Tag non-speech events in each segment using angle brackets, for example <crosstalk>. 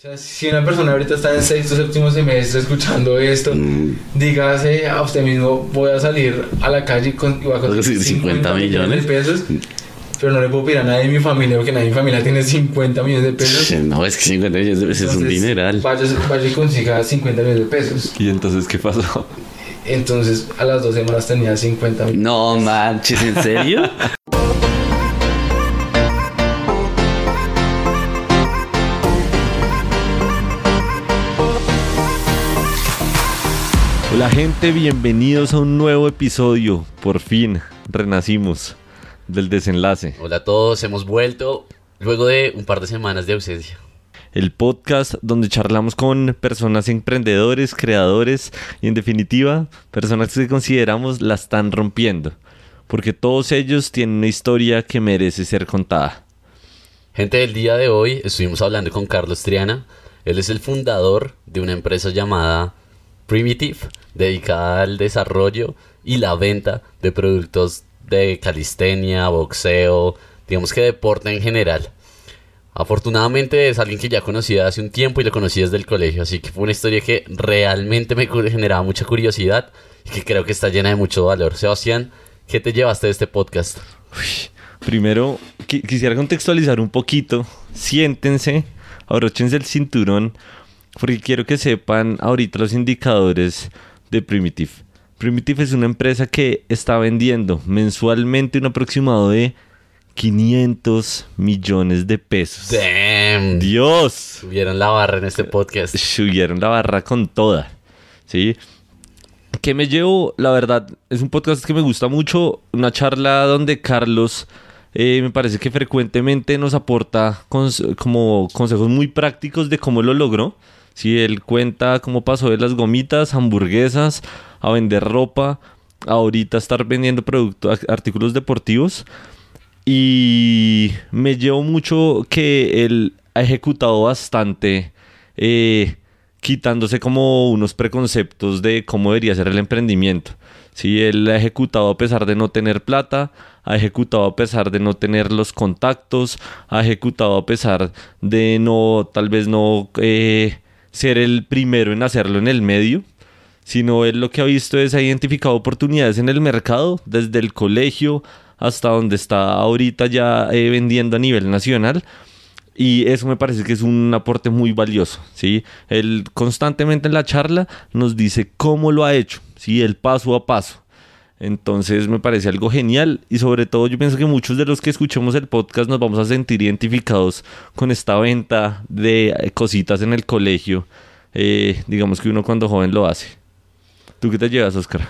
O sea, si una persona ahorita está en sexto, séptimo semestre escuchando esto, Mm, dígase a usted mismo, voy a salir a la calle con, y voy a conseguir Sí, 50, 50 millones de pesos, pero no le puedo pedir a nadie de mi familia porque nadie de mi familia tiene 50 millones de pesos. No, es que 50 millones de pesos es un Entonces, dineral. Vaya, vaya y consiga 50 millones de pesos. ¿Y entonces qué pasó? Entonces, a las dos semanas tenía 50 millones. No manches, ¿en serio? <laughs> Hola gente, bienvenidos a un nuevo episodio. Por fin, renacimos del desenlace. Hola a todos, hemos vuelto luego de un par de semanas de ausencia. El podcast donde charlamos con personas emprendedores, creadores y en definitiva, personas que consideramos la están rompiendo. Porque todos ellos tienen una historia que merece ser contada. Gente del día de hoy, estuvimos hablando con Carlos Triana. Él es el fundador de una empresa llamada Primitive, dedicada al desarrollo y la venta de productos de calistenia, boxeo, digamos que deporte en general. Afortunadamente es alguien que ya conocía hace un tiempo y lo conocí desde el colegio, así que fue una historia que realmente me generaba mucha curiosidad y que creo que está llena de mucho valor. Sebastián, ¿qué te llevaste de este podcast? Primero, qui- quisiera contextualizar un poquito. Siéntense, abróchense el cinturón, porque quiero que sepan ahorita los indicadores de Primitive. Primitive es una empresa que está vendiendo mensualmente un aproximado de 500 millones de pesos. Damn. Dios, Subieron la barra en este podcast. subieron la barra con toda. ¿Sí? ¿Qué me llevo? La verdad, es un podcast que me gusta mucho. Una charla donde Carlos eh, me parece que frecuentemente nos aporta cons- como consejos muy prácticos de cómo lo logró. Si él cuenta cómo pasó de las gomitas, hamburguesas, a vender ropa, ahorita estar vendiendo productos, artículos deportivos. Y me llevo mucho que él ha ejecutado bastante, eh, quitándose como unos preconceptos de cómo debería ser el emprendimiento. Sí, él ha ejecutado a pesar de no tener plata, ha ejecutado a pesar de no tener los contactos, ha ejecutado a pesar de no, tal vez no eh, ser el primero en hacerlo en el medio sino él lo que ha visto es ha identificado oportunidades en el mercado, desde el colegio hasta donde está ahorita ya eh, vendiendo a nivel nacional. Y eso me parece que es un aporte muy valioso, ¿sí? Él constantemente en la charla nos dice cómo lo ha hecho, ¿sí? El paso a paso. Entonces me parece algo genial y sobre todo yo pienso que muchos de los que escuchemos el podcast nos vamos a sentir identificados con esta venta de cositas en el colegio, eh, digamos que uno cuando joven lo hace. ¿Tú qué te llevas, Oscar?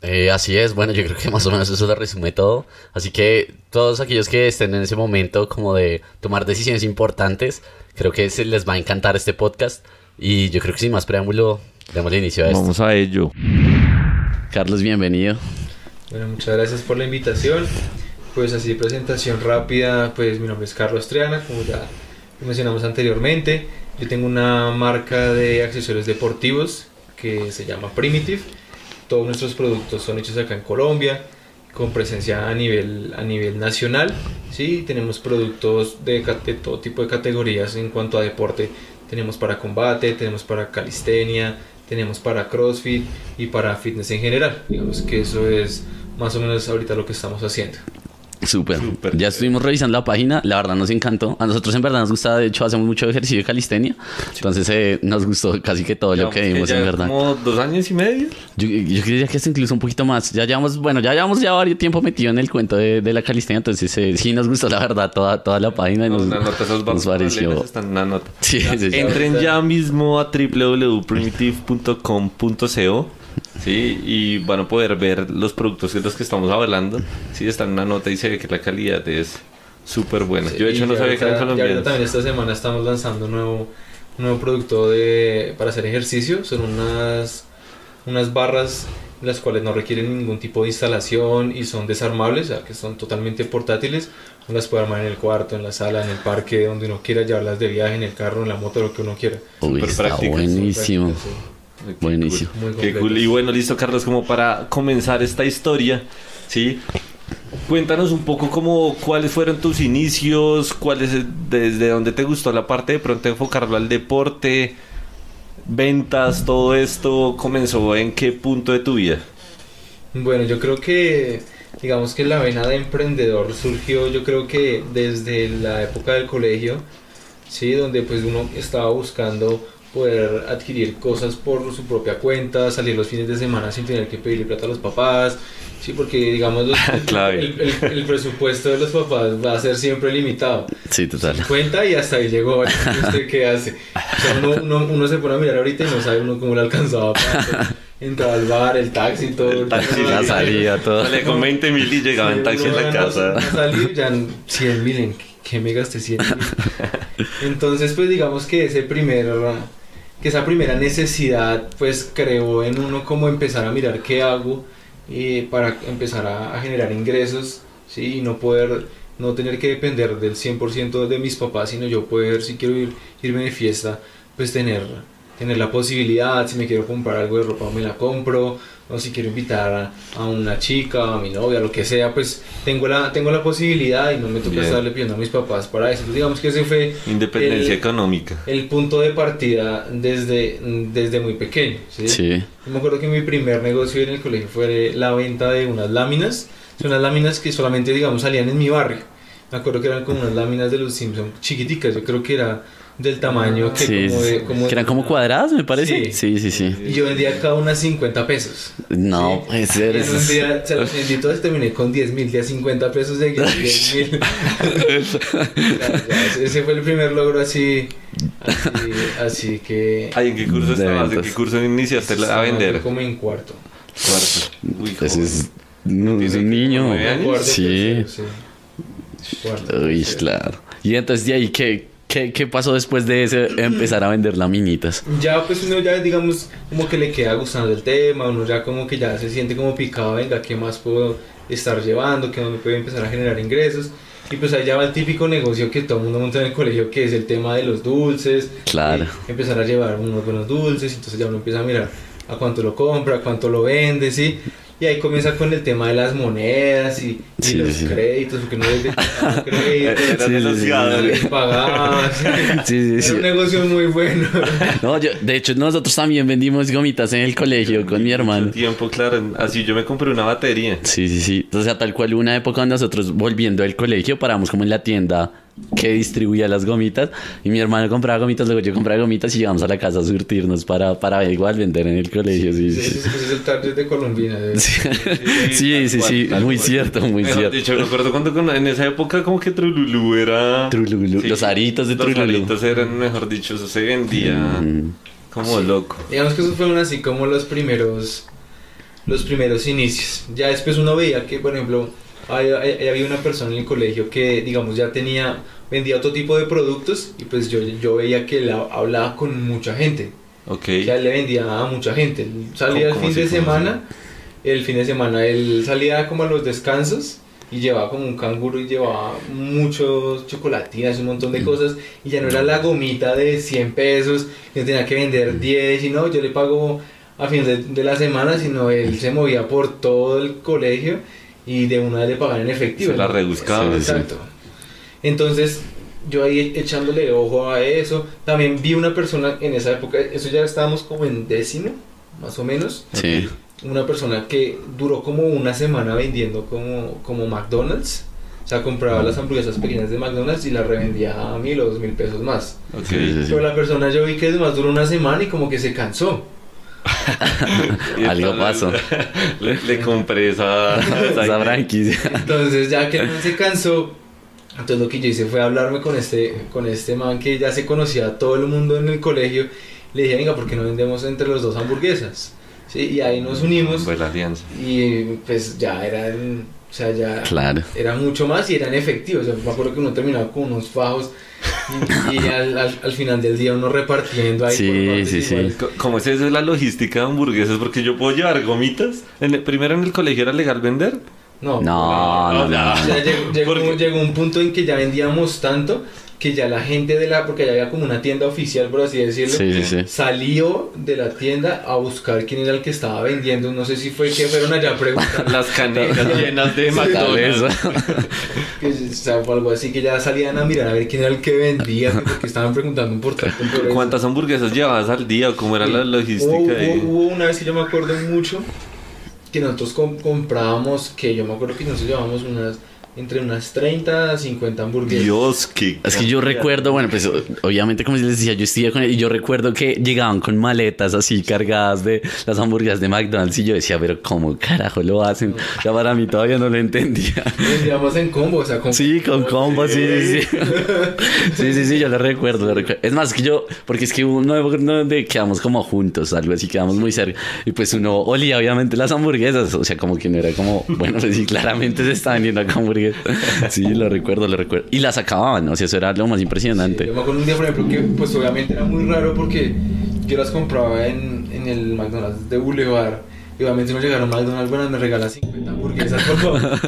Eh, así es, bueno, yo creo que más o menos eso lo resume todo. Así que todos aquellos que estén en ese momento como de tomar decisiones importantes, creo que se les va a encantar este podcast. Y yo creo que sin más preámbulo, demos inicio a esto. Vamos a ello. Carlos, bienvenido. Bueno, muchas gracias por la invitación. Pues así presentación rápida, pues mi nombre es Carlos Triana, como ya mencionamos anteriormente. Yo tengo una marca de accesorios deportivos que se llama Primitive. Todos nuestros productos son hechos acá en Colombia, con presencia a nivel, a nivel nacional. Sí, tenemos productos de, de todo tipo de categorías en cuanto a deporte. Tenemos para combate, tenemos para calistenia, tenemos para CrossFit y para fitness en general. Digamos que eso es más o menos ahorita lo que estamos haciendo. Súper. Súper. Ya estuvimos revisando la página, la verdad nos encantó. A nosotros en verdad nos gusta, de hecho hacemos mucho ejercicio de calistenia. Entonces eh, nos gustó casi que todo lo que vimos en verdad. Como dos años y medio. Yo, yo diría que es incluso un poquito más. Ya llevamos, bueno, ya llevamos ya varios tiempo metido en el cuento de, de la calistenia, entonces eh, sí nos gustó la verdad toda, toda la página y nos, Una nota, esos nos pareció. Están en una nota. Sí, sí, sí. Entren ya mismo a www.primitive.com.co Sí, y van a poder ver los productos de los que estamos hablando. Sí, está en una nota y se ve que la calidad es súper buena. Yo de hecho no sabía que eran colombianos. también esta semana estamos lanzando un nuevo, un nuevo producto de, para hacer ejercicio. Son unas, unas barras las cuales no requieren ningún tipo de instalación y son desarmables, o sea, que son totalmente portátiles. Uno las puede armar en el cuarto, en la sala, en el parque, donde uno quiera llevarlas de viaje, en el carro, en la moto, lo que uno quiera. Uy, está prácticas, buenísimo. Buenísimo. Muy Qué cool. Y bueno, listo, Carlos, como para comenzar esta historia, ¿sí? Cuéntanos un poco cómo, cuáles fueron tus inicios, cuáles, desde dónde te gustó la parte de pronto enfocarlo al deporte, ventas, todo esto comenzó en qué punto de tu vida. Bueno, yo creo que, digamos que la vena de emprendedor surgió, yo creo que desde la época del colegio, sí, donde pues uno estaba buscando poder adquirir cosas por su propia cuenta, salir los fines de semana sin tener que pedirle plata a los papás, sí, porque digamos los- <laughs> el, el- el presupuesto de los papás va a ser siempre limitado. Sí, total. Cuenta y hasta ahí llegó. <laughs> ¿Usted qué hace? O sea, uno, uno, uno se pone a mirar ahorita y no sabe uno cómo le alcanzaba para <laughs> entrar al bar, el taxi, todo. El taxi, la salida, todo. Sale con 20 mil y llegaba en Sí, taxi en la casa. no Salir ya en 100 mil, ¿en qué me gasté 100 mil? Entonces, pues digamos que esa primera necesidad, pues creó en uno como empezar a mirar qué hago eh, para empezar a, generar ingresos, ¿sí? Y no poder, no tener que depender del 100% de mis papás, sino yo poder, si quiero ir, irme de fiesta, pues tener, tener la posibilidad, si me quiero comprar algo de ropa, me la compro, o si quiero invitar a, a una chica, a mi novia, lo que sea, pues tengo la, tengo la posibilidad y no me toca estarle pidiendo a mis papás para eso. Entonces, digamos que ese fue Independencia el- económica. el punto de partida desde, desde muy pequeño. ¿sí? Sí. Yo me acuerdo que mi primer negocio en el colegio fue la venta de unas láminas. Son unas láminas que solamente, digamos, salían en mi barrio. Me acuerdo que eran como unas láminas de los Simpsons chiquiticas. Yo creo que era del tamaño que Sí, como de... como- que eran como cuadradas, me parece. Sí. Sí, sí, sí. Y yo vendía cada una 50 pesos. No, Sí. ser. en eso un día se los vendí todos y terminé con 10 mil, ya 50 pesos de 10 <laughs> mil. ese fue el primer logro así, así, así que... Ay, ¿en qué curso De estabas? ¿En qué curso iniciaste a vender? Como en cuarto. Cuarto. Uy, Ese joven. es, no, es Tiene un que niño. años. Cuarto, Sí. tercero, sí. Cuarto, Uy, tercero. claro. Y entonces de ahí, ¿qué, qué, qué pasó después de ese empezar a vender laminitas? Ya pues uno ya digamos como que le queda gustando el tema, uno ya como que ya se siente como picado, venga, ¿qué más puedo estar llevando? ¿Qué me puede empezar a generar ingresos? Y pues allá va el típico negocio que todo el mundo monta en el colegio, que es el tema de los dulces. Claro. Eh, empezar a llevar unos buenos dulces, entonces ya uno empieza a mirar a cuánto lo compra, a cuánto lo vende, ¿sí? Y ahí comienza con el tema de las monedas y, y Sí, los sí, créditos, porque no debe tener <laughs> créditos. Sí, sí, sí. negociadores. pagaba, <laughs> sí. Sí. Era un negocio muy bueno. <laughs> No, yo, de hecho, nosotros también vendimos gomitas en el colegio con mi hermano. Mucho tiempo, claro. Así yo me compré una batería. Sí, sí, sí. O sea, tal cual una época nosotros volviendo del colegio paramos como en la tienda que distribuía las gomitas y mi hermano compraba gomitas, luego yo compraba gomitas y llegamos a la casa a surtirnos para, para igual vender en el colegio. Sí, Sí, sí, es el target de Colombina. de- Sí, sí, sí, <laughs> cual, sí, tal muy cual. cierto, muy Mejor cierto. dicho, me acuerdo cuando con- en esa época como que Trululú era... Trululú, los aritos de Los Trululú. aritos eran, mejor dicho, eso se vendía Mm, como loco. Digamos que esos fueron así como los primeros los primeros inicios. Ya después uno veía que, por ejemplo, hay- hay- había una persona en el colegio que, digamos, ya tenía, vendía otro tipo de productos y pues yo, yo veía que él ha- hablaba con mucha gente. Ok. Ya él le vendía a mucha gente. Él salía el ¿Cómo fin de ¿Cómo semana, el fin de semana él salía como a los descansos y llevaba como un canguro y llevaba muchos chocolatinas un montón Mm. de cosas y ya no era la gomita de 100 pesos, que tenía que vender 10 y no, yo le pago a fin de, de la semana, sino él se movía por todo el colegio y de una vez le pagaban en efectivo. Se la rebuscaba. Exacto. Entonces, yo ahí echándole ojo a eso, también vi una persona en esa época, eso ya estábamos como en décimo, más o menos, Sí. una persona que duró como una semana vendiendo como, como McDonald's. O sea, compraba las hamburguesas pequeñas de McDonald's y las revendía a mil o dos mil pesos más. Ok. Sí, sí, sí. Pero la persona yo vi que además duró una semana y como que se cansó. <laughs> Y Algo entonces, pasó. <laughs> Le, le compré esa... Esa franquicia. <laughs> Entonces ya que man se cansó, entonces lo que yo hice fue hablarme con este, con este man que ya se conocía a todo el mundo en el colegio. Le dije, venga, ¿por qué no vendemos entre los dos hamburguesas? Sí, y ahí nos unimos Fue la alianza. y pues ya eran, o sea, ya Claro. era mucho más y eran efectivos. O sea, me acuerdo que uno terminaba con unos fajos y, y al, al- al final del día uno repartiendo ahí. Sí, sí, sí. iguales. Co- ¿Cómo es eso de la logística de hamburguesas? Porque yo puedo llevar gomitas. En el- primero en el colegio era legal vender. No, No, no, no. O sea, llegó, llegó- Porque- llegó un punto en que ya vendíamos tanto que ya la gente de la, porque ya había como una tienda oficial, por así decirlo, Sí, sí, sí. salió de la tienda a buscar quién era el que estaba vendiendo. No sé si fue que fueron allá a preguntar. <laughs> Las canetas <laughs> llenas de. McDonald's. <laughs> que, o sea, fue algo así que ya salían a mirar a ver quién era el que vendía, porque estaban preguntando por tanto por eso. ¿Cuántas hamburguesas llevabas al día? ¿Cómo era la logística Hubo, ahí? hubo- hubo una vez que yo me acuerdo mucho que nosotros com- comprábamos, que yo me acuerdo que nosotros llevábamos unas entre unas 30 a 50 hamburguesas. Dios, qué... Es que yo recuerdo, bueno, pues obviamente como les decía, yo estudié con él y yo recuerdo que llegaban con maletas así cargadas de las hamburguesas de McDonald's y yo decía, pero ¿cómo carajo lo hacen? O sea, para mí todavía no lo entendía. Vendíamos en combo, o sea, con Sí, con combo, sí, sí, sí. Sí, sí, sí, yo lo recuerdo, lo recuerdo. Es más que yo, porque es que uno donde quedamos como juntos, algo así, quedamos muy cerca. Y pues uno olía obviamente las hamburguesas, o sea, como que no era como, bueno, pues sí, claramente se estaban yendo acá hamburguesas. <laughs> Sí, lo recuerdo, lo recuerdo. Y las acababan, o sea, eso era lo más Sí, impresionante. yo me acuerdo un día, por ejemplo, que pues obviamente era muy raro porque yo las compraba en, en el McDonald's de Boulevard. Y obviamente no llegaron McDonald's, bueno, me regala 50 hamburguesas, por favor.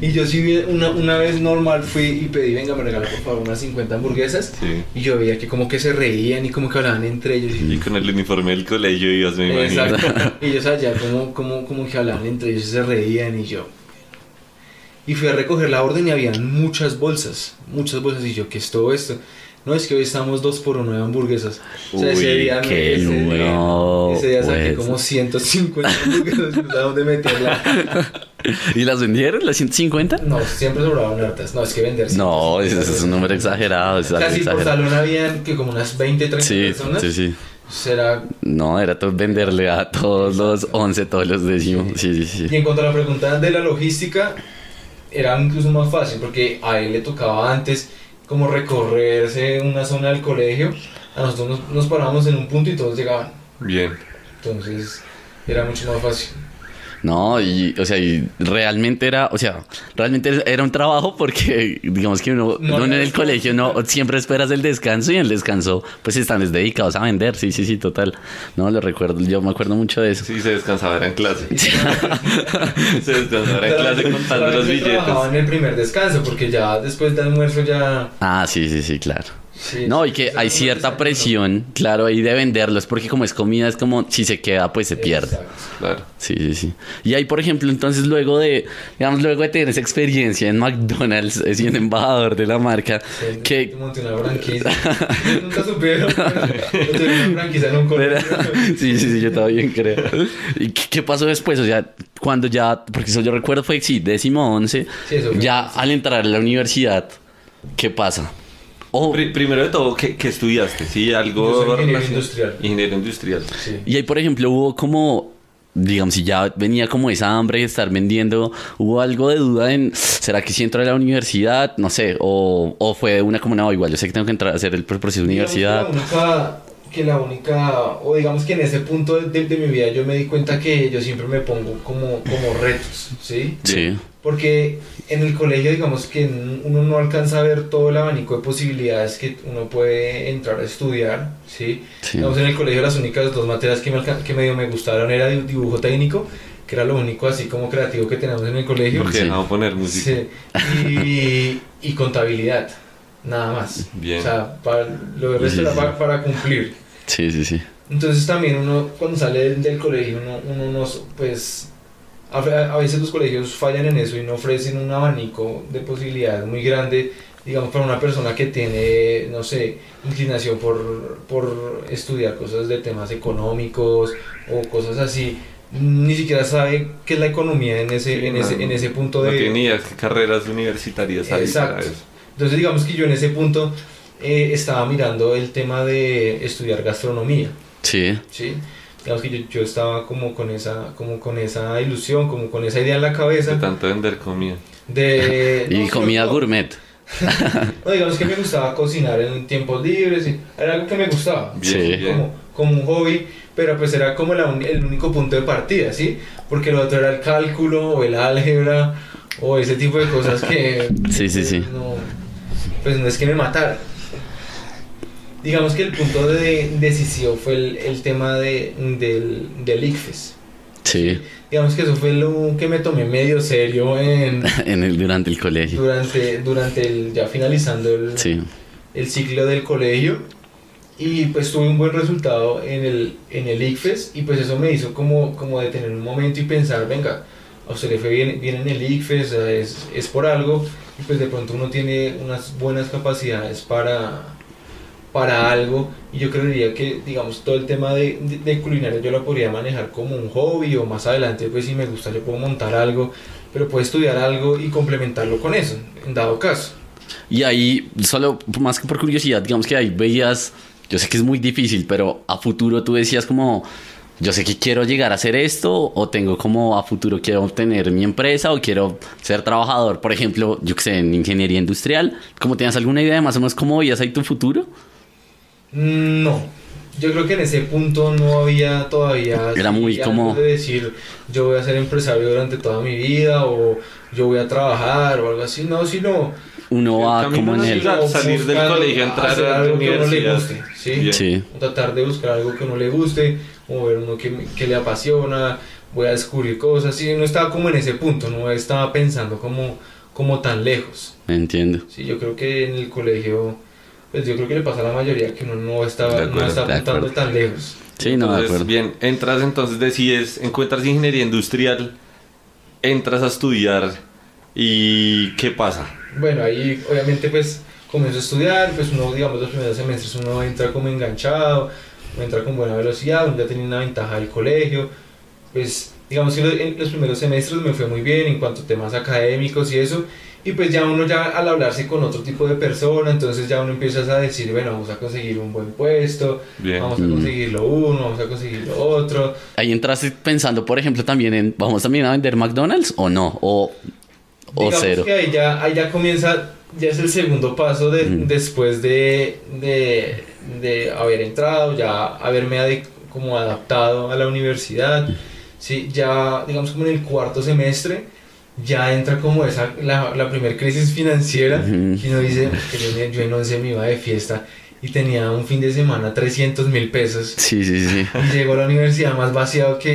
y yo sí, vi- una, una vez normal fui y pedí, venga, me regala por favor unas 50 hamburguesas. Sí. Y yo veía que como que se reían y como que hablaban entre ellos. Y con el uniforme del colegio ibas, me imagino. Exacto. <laughs> Y ellos allá como, como, como que hablaban entre ellos y se reían y yo. Y fui a recoger la orden y habían muchas bolsas, muchas bolsas. Y yo, ¿qué es todo esto? No, es que hoy estamos dos por uno de hamburguesas. O sea, ese Uy, día, qué ese día, ese día saqué pues. como 150 hamburguesas no dónde meterla. <laughs> ¿Y las vendieron, las 150? No, siempre sobraban hartas. No, es que vender. No, ese es un número exagerado, es O algo sea, si por salón habían que como unas 20, 30 Sí, personas. sí, sí. Será No, era todo venderle a todos los 11, todos los décimos. Sí, sí, sí. Y en cuanto a la pregunta de la logística, era incluso más fácil porque a él le tocaba antes como recorrerse una zona del colegio. A nosotros nos, nos parábamos en un punto y todos llegaban. Bien. Entonces era mucho más fácil. No, y, o sea, y realmente era, o sea, realmente era un trabajo porque, digamos que uno, No uno en el colegio no siempre esperas el descanso y en el descanso, pues están es dedicados a vender. Sí, sí, sí, total. No, lo recuerdo, yo me acuerdo mucho de eso. Sí, se descansaba era en clase. <laughs> <laughs> se descansaba en clase contando los billetes. trabajaba en el primer descanso porque ya después del almuerzo ya... Ah, sí, sí, sí, claro. Sí, No, y que hay cierta presión, claro, ahí de venderlos, porque como es comida, es como si se queda, pues se pierde. Claro. Sí, sí, sí. Y ahí, por ejemplo, entonces luego de, digamos, luego de tener esa experiencia en McDonald's, eh, siendo embajador de la marca, Sí, que... monté una franquicia. Nunca supieron. pero Yo tuve una franquicia en un Pero- colegio. sí, sí, sí, yo también creo. ¿Y qué, qué pasó después? O sea, cuando ya, porque eso yo recuerdo fue, sí, décimo once, Sí, ya al entrar a la universidad, ¿qué pasa? Oh, Pri- primero de todo, ¿qué, qué estudiaste? ¿Sí? Algo ingeniero industrial. Ingeniero industrial. Sí. Y ahí, por ejemplo, hubo como, digamos, si ya venía como esa hambre de estar vendiendo, hubo algo de duda en, ¿será que si entro a la universidad? No sé, o, o fue una como, no, igual, yo sé que tengo que entrar a hacer el proceso de universidad. Que la, única, que la única, o digamos que en ese punto de, de- de mi vida yo me di cuenta que yo siempre me pongo como, como retos, ¿sí? Sí, Porque en el colegio digamos que uno no alcanza a ver todo el abanico de posibilidades que uno puede entrar a estudiar, ¿sí? sí. Digamos en el colegio las únicas dos materias que, me, que medio me gustaron era di- dibujo técnico, que era lo único así como creativo que tenemos en el colegio. Porque Sí. dejamos poner música. Sí, y, y contabilidad, nada más. Bien. O sea, para, lo del resto Sí, era sí. para, para cumplir. Sí, sí, sí. Entonces también uno, cuando sale del, del colegio, uno, uno no, pues, a, veces los colegios fallan en eso y no ofrecen un abanico de posibilidades muy grande, digamos, para una persona que tiene, no sé, inclinación por, por estudiar cosas de temas económicos o cosas así. Ni siquiera sabe qué es la economía en ese, Sí, en, no, ese, en ese punto No de... tiene ni idea qué carreras universitarias hay para Exacto. eso. Entonces digamos que yo en ese punto eh, estaba mirando el tema de estudiar gastronomía, Sí, ¿sí? Digamos que yo, yo estaba como con, esa, como con esa ilusión, como con esa idea en la De cabeza tanto vender comida. de... <laughs> y no, comida no, gourmet. <laughs> No, digamos que me gustaba cocinar en tiempos libres, era algo que me gustaba. Bien, Sí. bien. Como, como un hobby, pero pues era como la el único punto de partida, ¿sí? Porque lo otro era el cálculo o el álgebra o ese tipo de cosas que... Sí, sí, sí. No, pues no es que me matara. Digamos que el punto de decisión fue el, el tema de, del, del ICFES. Sí, Digamos que eso fue lo que me tomé medio serio en, <laughs> en el, durante el colegio. durante, durante el, ya finalizando el, Sí, el ciclo del colegio. Y pues tuve un buen resultado en el, en el ICFES. Y pues eso me hizo como, como detener un momento y pensar, venga, a usted le fue bien, bien en el ICFES, es, es por algo y pues de pronto uno tiene unas buenas capacidades para, para algo y yo creería que digamos todo el tema de, de, de yo lo podría manejar como un hobby o más adelante pues si me gusta yo puedo montar algo pero puedo estudiar algo y complementarlo con eso en dado caso Y ahí, solo más que por curiosidad, digamos que ahí veías, yo sé que es muy difícil, pero a futuro tú decías como, yo sé que quiero llegar a hacer esto, o tengo como a futuro quiero tener mi empresa, o quiero ser trabajador, por ejemplo, yo que sé, en ingeniería industrial, ¿cómo tenías alguna idea de más o menos cómo veías ahí tu futuro? Mm, No, yo creo que en ese punto no había todavía... Era muy como- De decir, yo voy a ser empresario durante toda mi vida o yo voy a trabajar o algo así, no, sino... Uno va como en el... salir del colegio, entrar a la algo que a uno le guste, ¿sí? Sí, O tratar de buscar algo que a uno le guste, o ver uno que, que le apasiona, voy a descubrir cosas, sí, no estaba como en ese punto, no estaba pensando como, como tan lejos. entiendo. Sí, yo creo que en el colegio, pues yo creo que le pasa a la mayoría que uno no está, De acuerdo, no está de apuntando tan lejos. Sí, no, de Entonces, acuerdo. bien, entras entonces, decides, encuentras ingeniería industrial, entras a estudiar y ¿qué pasa? Bueno, ahí obviamente pues comienzo a estudiar, pues uno digamos los primeros semestres uno entra como enganchado, uno entra con buena velocidad, uno ya tenía una ventaja del colegio, pues digamos que en los primeros semestres me fue muy bien en cuanto a temas académicos y eso, y pues ya uno ya al hablarse con otro tipo de persona, entonces ya uno empieza a decir, bueno, vamos a conseguir un buen puesto, Bien. vamos a Mm. conseguir lo uno, vamos a conseguir lo otro, Ahí entraste pensando, por ejemplo, también en, ¿vamos también a vender McDonald's o no? O, o Digamos cero. que ahí ya, ahí ya comienza, ya es el segundo paso de, Mm. después de, de, de haber entrado, ya haberme ade- como adaptado a la universidad. Sí, ya, digamos, como en el cuarto semestre, ya entra como esa, la, la primer crisis financiera. Ujú. Y uno dice, que yo, yo en 11 me iba de fiesta y tenía un fin de semana 300 mil pesos. Sí, sí, sí. Y llegó a la universidad más vaciado que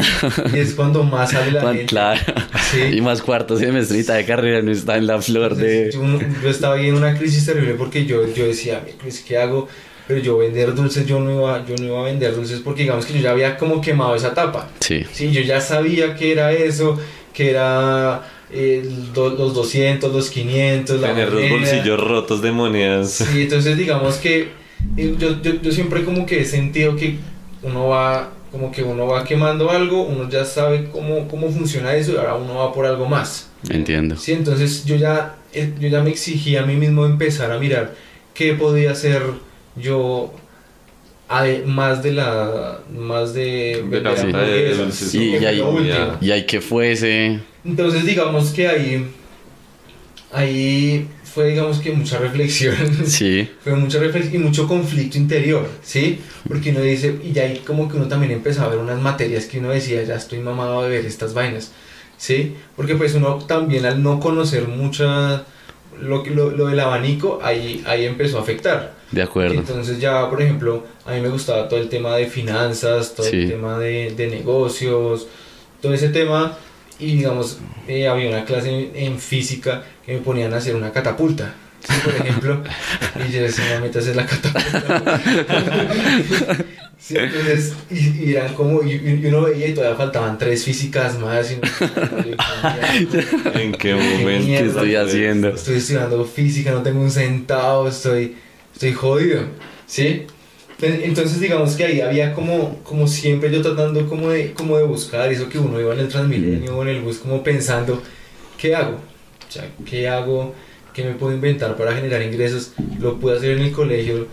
y es cuando más sale la <laughs> gente. Claro. Sí. Y más cuarto semestrita de carrera no está en la flor de... Yo, yo estaba ahí en una crisis terrible porque yo, yo decía, "Miércoles, ¿qué hago? Pero yo vender dulces, yo no, iba, yo no iba a vender dulces porque digamos que yo ya había como quemado esa etapa. Sí, Sí, yo ya sabía que era eso, que era eh, do- los 200, los 500, la Tener los bolsillos rotos de monedas. Sí, entonces digamos que eh, yo, yo, yo siempre como que he sentido que uno va, como que uno va quemando algo, uno ya sabe cómo, cómo funciona eso y ahora uno va por algo más. entiendo. Sí, entonces yo ya, eh, yo ya me exigí a mí mismo empezar a mirar qué podía hacer yo más de la más de, De la de dulces, sí, Y, que y fue ahí, lo último. y ahí que fuese... entonces digamos que ahí ahí fue digamos que mucha reflexión Sí, <laughs> fue mucha reflexión y mucho conflicto interior sí porque uno dice y ahí como que uno también empezó a ver unas materias que uno decía ya estoy mamado de ver estas vainas sí porque pues uno también al no conocer mucha lo, lo, lo del abanico ahí ahí empezó a afectar de acuerdo. entonces ya, por ejemplo, a mí me gustaba todo el tema de finanzas, todo Sí. el tema de, de negocios, todo ese tema. Y digamos, eh, había una clase en, en física que me ponían a hacer una catapulta. ¿sí? Por <laughs> ejemplo, y yo decía, no metas en la catapulta. <laughs> Sí, entonces, y, y eran como, y, y uno veía y todavía faltaban tres físicas más. Y uno- ¿En qué momento? estoy haciendo? estoy estudiando física, no tengo un centavo, estoy, estoy jodido, ¿sí? En- Entonces digamos que ahí había como, como siempre yo tratando como de, como de buscar eso que uno iba en el Transmilenio o en el bus como pensando, ¿qué hago? O sea, ¿qué hago? ¿Qué me puedo inventar para generar ingresos? Lo puedo hacer en el colegio,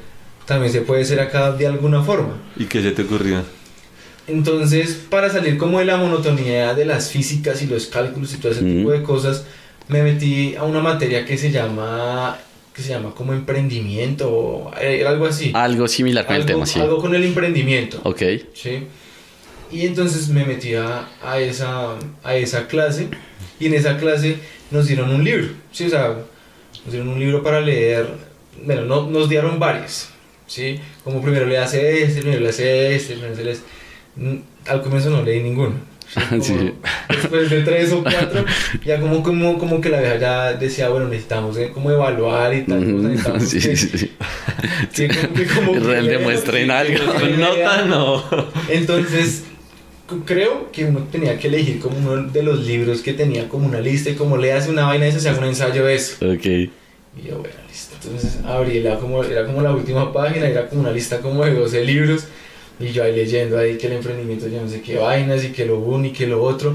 también se puede hacer acá de alguna forma. ¿Y qué se te ocurrió? Entonces, para salir como de la monotonía de las físicas y los cálculos y todo ese Mm. tipo de cosas, me metí a una materia que se llama que se llama como emprendimiento o eh, algo así. Algo similar con el tema, sí. algo con el emprendimiento. Ok, ¿sí? Y entonces me metí a, a esa, a esa clase y en esa clase nos dieron un libro, ¿sí? O sea, nos dieron un libro para leer, bueno, no, nos dieron varios, ¿sí? Como primero le hace este, primero le hace este, primero se les... Mm, Al comienzo no leí ninguno, Como <laughs> Sí. Después de tres o cuatro, ya como, como, como que la vieja ya decía, bueno, necesitamos eh, como evaluar y tal. cosa, <laughs> Sí, que- sí, sí. <laughs> que como que como Real demuestren algo. Con nota no. Entonces, creo que uno tenía que elegir como uno de los libros que tenía como una lista y como le hace una vaina y se hace un ensayo de eso. Ok. Y yo, bueno, listo. Entonces abrí, era como, era como la última página, era como una lista como de 12 libros. Y yo ahí leyendo ahí que el emprendimiento, yo no sé qué vainas y que lo uno y que lo otro.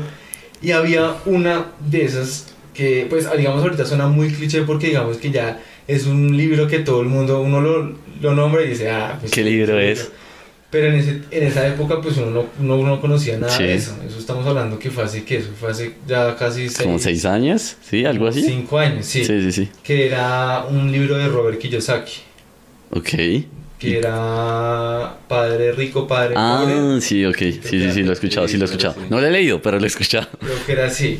Y había una de esas que, pues, digamos, ahorita suena muy cliché porque digamos que ya es un libro que todo el mundo, uno lo, lo nombra y dice, ah, pues... ¿Qué libro es? Pero en, ese, en esa época, pues uno no, uno no conocía nada Sí. de eso. Eso estamos hablando que fue hace, ¿qué? Eso fue hace ya casi seis, ¿Como seis años? ¿Sí? ¿Algo así? Cinco años, sí. Sí, sí, sí. Que era un libro de Robert Kiyosaki. Ok. Que era Padre Rico, Padre Pobre. Ah, sí, ok. Sí, sí, sí, lo he escuchado, sí lo he escuchado. No lo he leído, pero lo he escuchado. Creo que era así.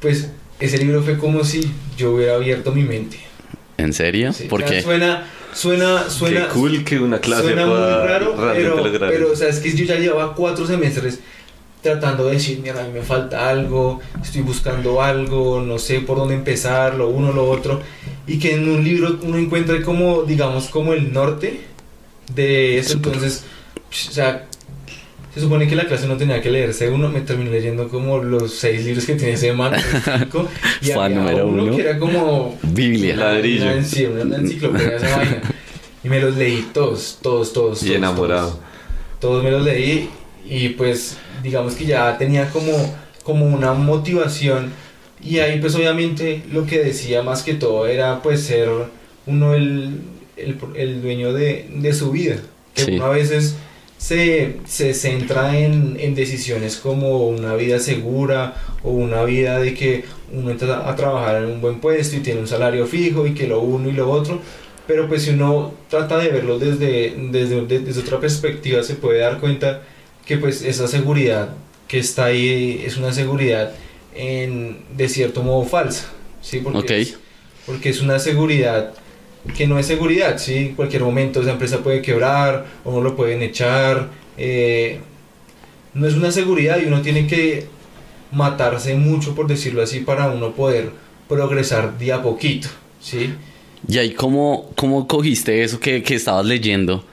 Pues ese libro fue como si yo hubiera abierto mi mente. ¿En serio? Sí, ¿Por o sea, qué? Suena, suena, suena. Qué cool que una clase Suena muy raro, pero, pero o sea, es que yo ya llevaba cuatro semestres tratando de decir, mira, a mí me falta algo, estoy buscando algo, no sé por dónde empezar, lo uno, lo otro, y que en un libro uno encuentre como, digamos, como el norte de eso, entonces, o sea, se supone que la clase no tenía que leerse uno, me terminé leyendo como los seis libros que tiene ese man, <laughs> cinco, y Fan había número uno, uno. que era como Biblia. La- Ladrillo. una, una enciclopedia esa vaina. Y me los leí todos, todos, todos. Y todos, enamorado. Todos, Todos me los leí y pues digamos que ya tenía como, como una motivación. Y ahí pues obviamente lo que decía más que todo era pues ser uno el, el, el dueño de, de su vida. Que Sí. uno a veces se, se centra en, en decisiones como una vida segura o una vida de que uno entra a trabajar en un buen puesto y tiene un salario fijo y que lo uno y lo otro. Pero pues si uno trata de verlo desde, desde, desde otra perspectiva se puede dar cuenta que pues esa seguridad que está ahí es una seguridad en, de cierto modo falsa. ¿sí? Porque, es, porque es una seguridad que no es seguridad, ¿sí? En cualquier momento esa empresa puede quebrar o no lo pueden echar. eh, no es una seguridad y uno tiene que matarse mucho, por decirlo así, para uno poder progresar día a poquito, ¿sí? ¿Y ahí cómo, cómo cogiste eso que, que estabas leyendo?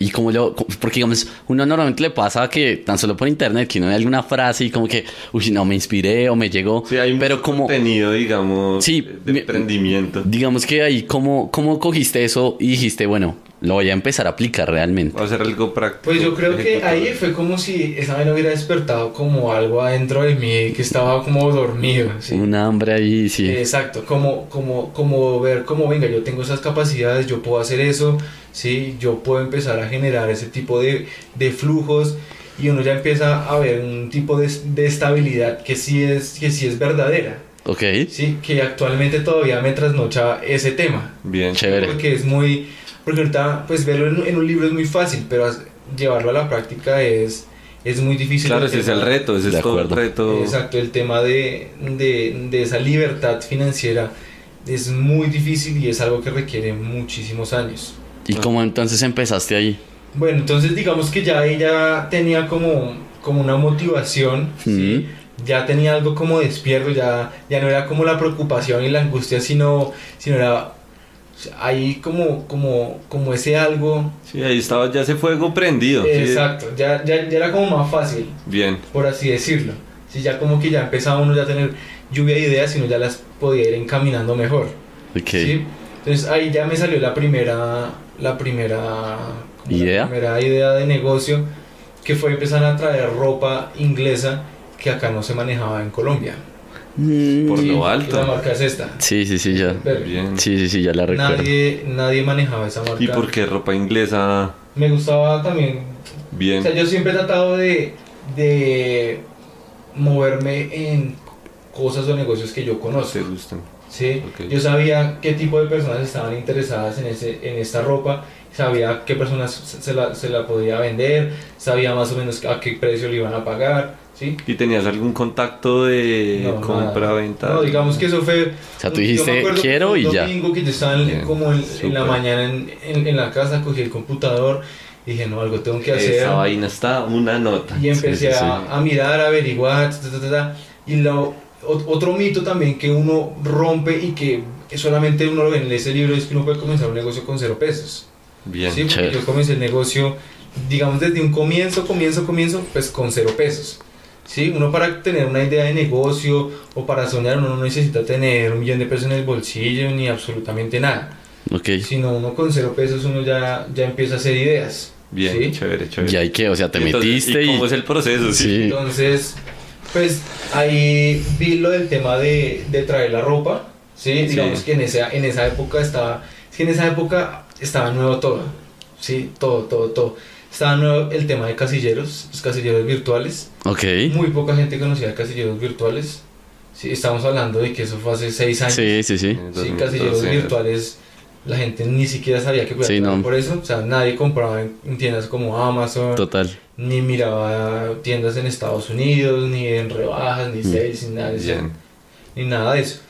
Y lo... cómo- Porque, digamos, uno normalmente le pasa que tan solo por internet, que uno ve alguna frase y como que, uy, no, me inspiré o me llegó. Sí, hay pero mucho como... contenido, digamos, Sí, de mi- emprendimiento. Digamos que ahí, ¿cómo, ¿cómo cogiste eso y dijiste, bueno, lo voy a empezar a aplicar realmente? Va a ser algo práctico. Pues yo creo que ahí fue como si esa vaina hubiera despertado como algo adentro de mí que estaba como dormido, ¿sí? Un hambre ahí, sí. Exacto, como, como, como ver como, venga, yo tengo esas capacidades, yo puedo hacer eso, ¿sí? Yo puedo empezar a generar ese tipo de, de flujos y uno ya empieza a ver un tipo de, de estabilidad que sí, es, que sí es verdadera, Ok. ¿sí? Que actualmente todavía me trasnocha ese tema, Bien. Chévere. porque es muy, porque ahorita pues verlo en, en un libro es muy fácil, pero llevarlo a la práctica es, es muy difícil. Claro, ese es el reto, ese De es todo el reto. Exacto, el tema de, de, de esa libertad financiera es muy difícil y es algo que requiere muchísimos años. ¿Y cómo entonces empezaste ahí? Bueno, entonces digamos que ya ella tenía como, como una motivación, ¿sí? ya tenía algo como despierto, ya, ya no era como la preocupación y la angustia, sino, sino era ahí como, como, como ese algo. Sí, ahí estaba ya ese fuego prendido. sí. Exacto, ya, ya, ya era como más fácil. Bien. por así decirlo. Si ya como que ya empezaba uno ya a tener lluvia de ideas, sino ya las podía ir encaminando mejor. Ok. ¿sí? Entonces ahí ya me salió la primera, la primera, como la ¿Idea? primera idea de negocio, que fue empezar a traer ropa inglesa que acá no se manejaba en Colombia. Mm, Por Sí, lo La alto. marca es esta. Sí, sí, sí, ya. Bien. Sí, sí, sí, ya la recuerdo. Nadie, nadie manejaba esa marca. ¿Y por qué ropa inglesa? Me gustaba también O Bien. sea, yo siempre he tratado de, de moverme en cosas o negocios que yo ¿Te conozco. gustan? ¿Sí? Ok. Yo sabía qué tipo de personas estaban interesadas en, ese, en esta ropa, sabía qué personas se la, se la podía vender, sabía más o menos a qué precio le iban a pagar. ¿sí? ¿Y tenías algún contacto de No, compra, nada. venta? No, digamos que eso fue. O sea, tú dijiste, "Quiero" y ya. domingo que yo estaba en- Bien, como en, en la mañana en, en- en la casa, cogí el computador, dije, no, algo tengo que hacer. Esa vaina está una nota. Y empecé Sí, sí, sí. A, a mirar, a averiguar, ta, ta, ta, ta. y lo, otro mito también que uno rompe y que solamente uno lo ve en ese libro es que uno puede comenzar un negocio con cero pesos. Bien. Sí, porque yo comencé el negocio, digamos, desde un comienzo, comienzo, comienzo, pues con cero pesos. Sí, uno para tener una idea de negocio o para soñar, uno no necesita tener un millón de pesos en el bolsillo ni absolutamente nada. Ok. Sino uno con cero pesos uno ya, ya empieza a hacer ideas. Bien, ¿sí? chévere, chévere. ¿Y ahí qué? O sea, te Entonces, metiste ¿y y... cómo es el proceso? Sí. Sí. Entonces, pues ahí vi lo del tema de, de traer la ropa, ¿sí? Digamos que en esa, en esa época estaba, es que en esa época estaba nuevo todo, ¿sí? Todo, todo, todo. Estaba nuevo el tema de casilleros, los casilleros virtuales. Ok. Muy poca gente conocía casilleros virtuales. Sí, estamos hablando de que eso fue hace seis años. Sí, sí, sí. Sí, 2012. casilleros virtuales, la gente ni siquiera sabía que podía Sí, no. por eso. O sea, nadie compraba en, en tiendas como Amazon, Total. ni miraba tiendas en Estados Unidos, ni en rebajas, ni Mm. sales, ni nada de eso. Ni nada de eso.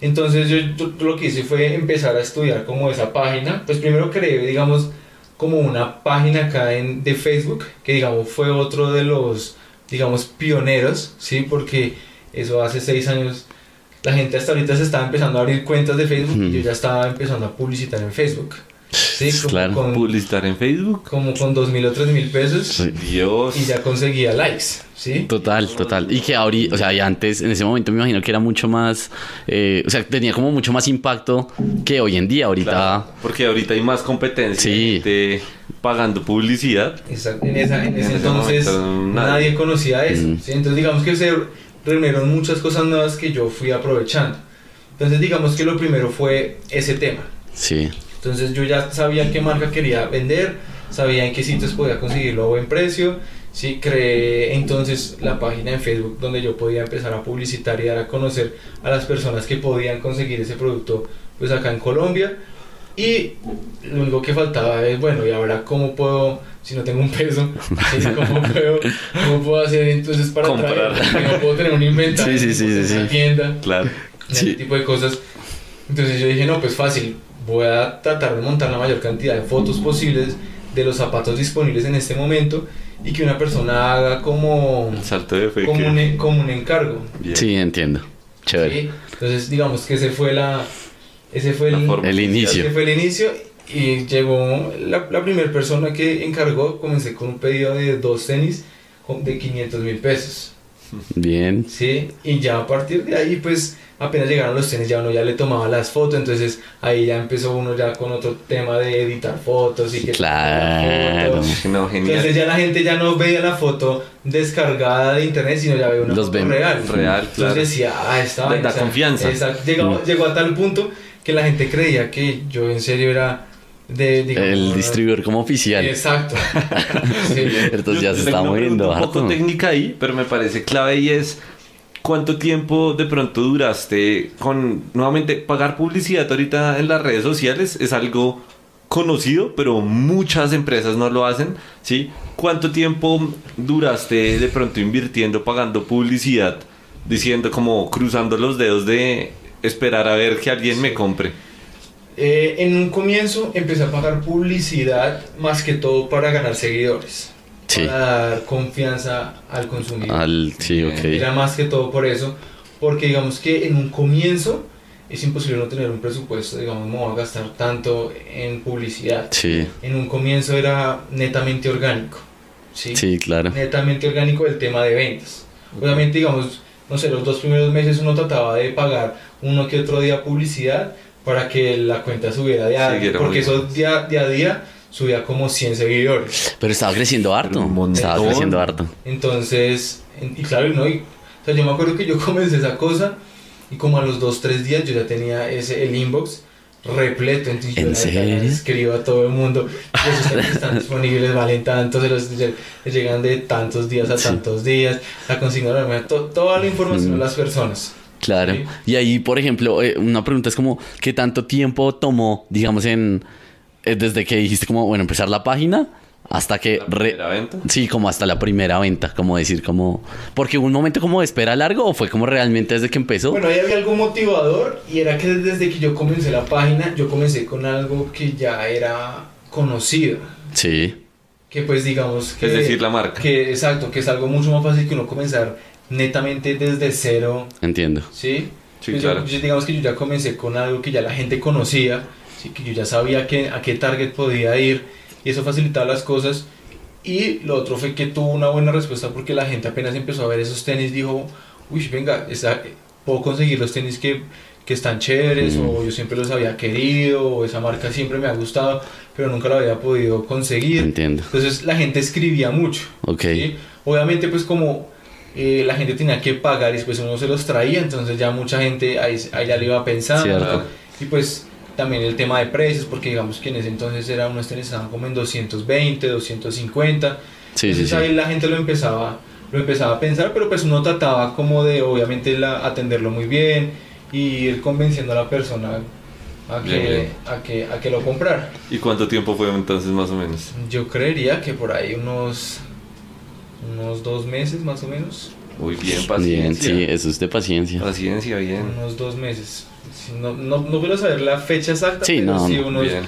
Entonces yo, yo lo que hice fue empezar a estudiar como esa página. Pues primero creé, digamos, como una página acá en, de Facebook, que digamos fue otro de los, digamos, pioneros, ¿sí? Porque eso hace seis años, la gente hasta ahorita se estaba empezando a abrir cuentas de Facebook y yo ya estaba empezando a publicitar en Facebook. ¿sí? Como Claro. Con, Publicitar en Facebook. como con dos mil o tres mil pesos Sí. Dios. y ya conseguía likes, ¿sí? Total, total. Y que ahorita, o sea, y antes, en ese momento me imagino que era mucho más, eh, o sea, tenía como mucho más impacto que hoy en día. Ahorita, Claro, porque ahorita hay más competencia. Sí. gente pagando publicidad. Exacto. En, esa, en ese En ese entonces momento, nadie. nadie. conocía eso. Mm. ¿sí? Entonces digamos que se reunieron muchas cosas nuevas que yo fui aprovechando. Entonces digamos que lo primero fue ese tema. sí. Entonces yo ya sabía qué marca quería vender, sabía en qué sitios podía conseguirlo a buen precio. Sí, creé entonces la página en Facebook donde yo podía empezar a publicitar y dar a conocer a las personas que podían conseguir ese producto pues acá en Colombia. Y lo único que faltaba es, bueno, ¿y ahora cómo puedo, si no tengo un peso, cómo puedo, cómo puedo hacer entonces para Comprar. traer? No puedo tener un inventario Sí, sí, sí, en sí, una sí. tienda Claro. ese tipo de cosas. Entonces yo dije, no, pues fácil, voy a tratar de montar la mayor cantidad de fotos posibles de los zapatos disponibles en este momento y que una persona haga como, salto de fe. como, que- un, como un encargo. Bien. Sí, entiendo. Chévere. ¿sí? Entonces digamos que ese fue la... Ese fue el. El inicio. ese fue el inicio y llegó la, la primera persona que encargó, comencé con un pedido de dos tenis de 500 mil pesos. Bien. Sí, y ya a partir de ahí, pues apenas llegaron los tenis, ya uno ya le tomaba las fotos, entonces ahí ya empezó uno ya con otro tema de editar fotos y que Claro. fotos. No, genial. Entonces ya la gente ya no veía la foto descargada de internet, sino ya veía una Los foto real. Real, Entonces claro. decía, ah, esta Da- confianza. Llegó, Mm. llegó a tal punto que la gente creía que yo en serio era de, digamos, El distribuidor como oficial. Exacto. <laughs> Sí. Entonces ya Yo se está moviendo un poco técnica ahí, pero me parece clave y es ¿cuánto tiempo de pronto duraste con nuevamente pagar publicidad ahorita en las redes sociales? Es algo conocido, pero muchas empresas no lo hacen, ¿sí? ¿Cuánto tiempo duraste de pronto invirtiendo pagando publicidad diciendo como cruzando los dedos de esperar a ver que alguien me compre? Eh, en un comienzo empecé a pagar publicidad más que todo para ganar seguidores. Sí. Para dar confianza al consumidor. Al, sí. Era más que todo por eso. Porque digamos que en un comienzo es imposible no tener un presupuesto. Digamos, no voy a gastar tanto en publicidad. Sí, En un comienzo era netamente orgánico. ¿sí? sí, claro. netamente orgánico el tema de ventas. Obviamente, digamos, no sé, los dos primeros meses uno trataba de pagar uno que otro día publicidad para que la cuenta subiera de a porque eso día, día a día subía como 100 seguidores. Pero estaba creciendo harto. Un. Estaba creciendo harto. Entonces, en- y claro, ¿no? Y, o sea, yo me acuerdo que yo <laughs> comencé esa cosa y como a los dos, tres días yo ya tenía ese, el inbox repleto. Entonces yo ¿En la verdad, serio? escribo a todo el mundo. y Esos están disponibles, valen tanto, se los llegan de tantos días a Sí. tantos días. La consigna, toda la información a las personas. Claro. Sí. Y ahí, por ejemplo, eh, una pregunta es como, ¿qué tanto tiempo tomó, digamos, en eh, desde que dijiste como, bueno, empezar la página Hasta que... re- primera venta? Sí, como hasta la primera venta, como decir, como... Porque hubo un momento como de espera largo o fue como realmente desde que empezó. Bueno, ahí había algo motivador y era que desde que yo comencé la página, yo comencé con algo que ya era conocido. Sí, Que pues digamos que... Es decir, la marca. Que, exacto, que es algo mucho más fácil que uno comenzar netamente desde cero, entiendo. ¿sí? Sí, Pues yo- claro. yo- digamos que yo ya comencé con algo que ya la gente conocía, ¿sí? que yo ya sabía que, a qué target podía ir y eso facilitaba las cosas. Y lo otro fue que tuvo una buena respuesta porque la gente apenas empezó a ver esos tenis dijo, uy, venga, esa- puedo conseguir los tenis que, que están chéveres o yo siempre los había querido o esa marca siempre me ha gustado pero nunca lo había podido conseguir. Entiendo. Entonces la gente escribía mucho. Ok. ¿sí? Obviamente pues como eh, la gente tenía que pagar y después uno se los traía, entonces ya mucha gente ahí, ahí ya le iba pensando. Cierto. Y pues también el tema de precios, porque digamos que en ese entonces era unos tenis estaban como en 220, 250. Sí, sí, entonces sí. ahí la gente lo empezaba, lo empezaba a pensar, pero pues uno trataba como de obviamente la- atenderlo muy bien y ir convenciendo a la persona a que, Bien, bien. A que, a que lo comprara. ¿Y cuánto tiempo fue entonces más o menos? Yo creería que por ahí unos, unos dos meses más o menos. Muy bien, Bien, paciencia. sí, eso es de paciencia. Paciencia, bien. Unos dos meses. No, no, no puedo saber la fecha exacta, Sí, pero no, sí unos... Bien.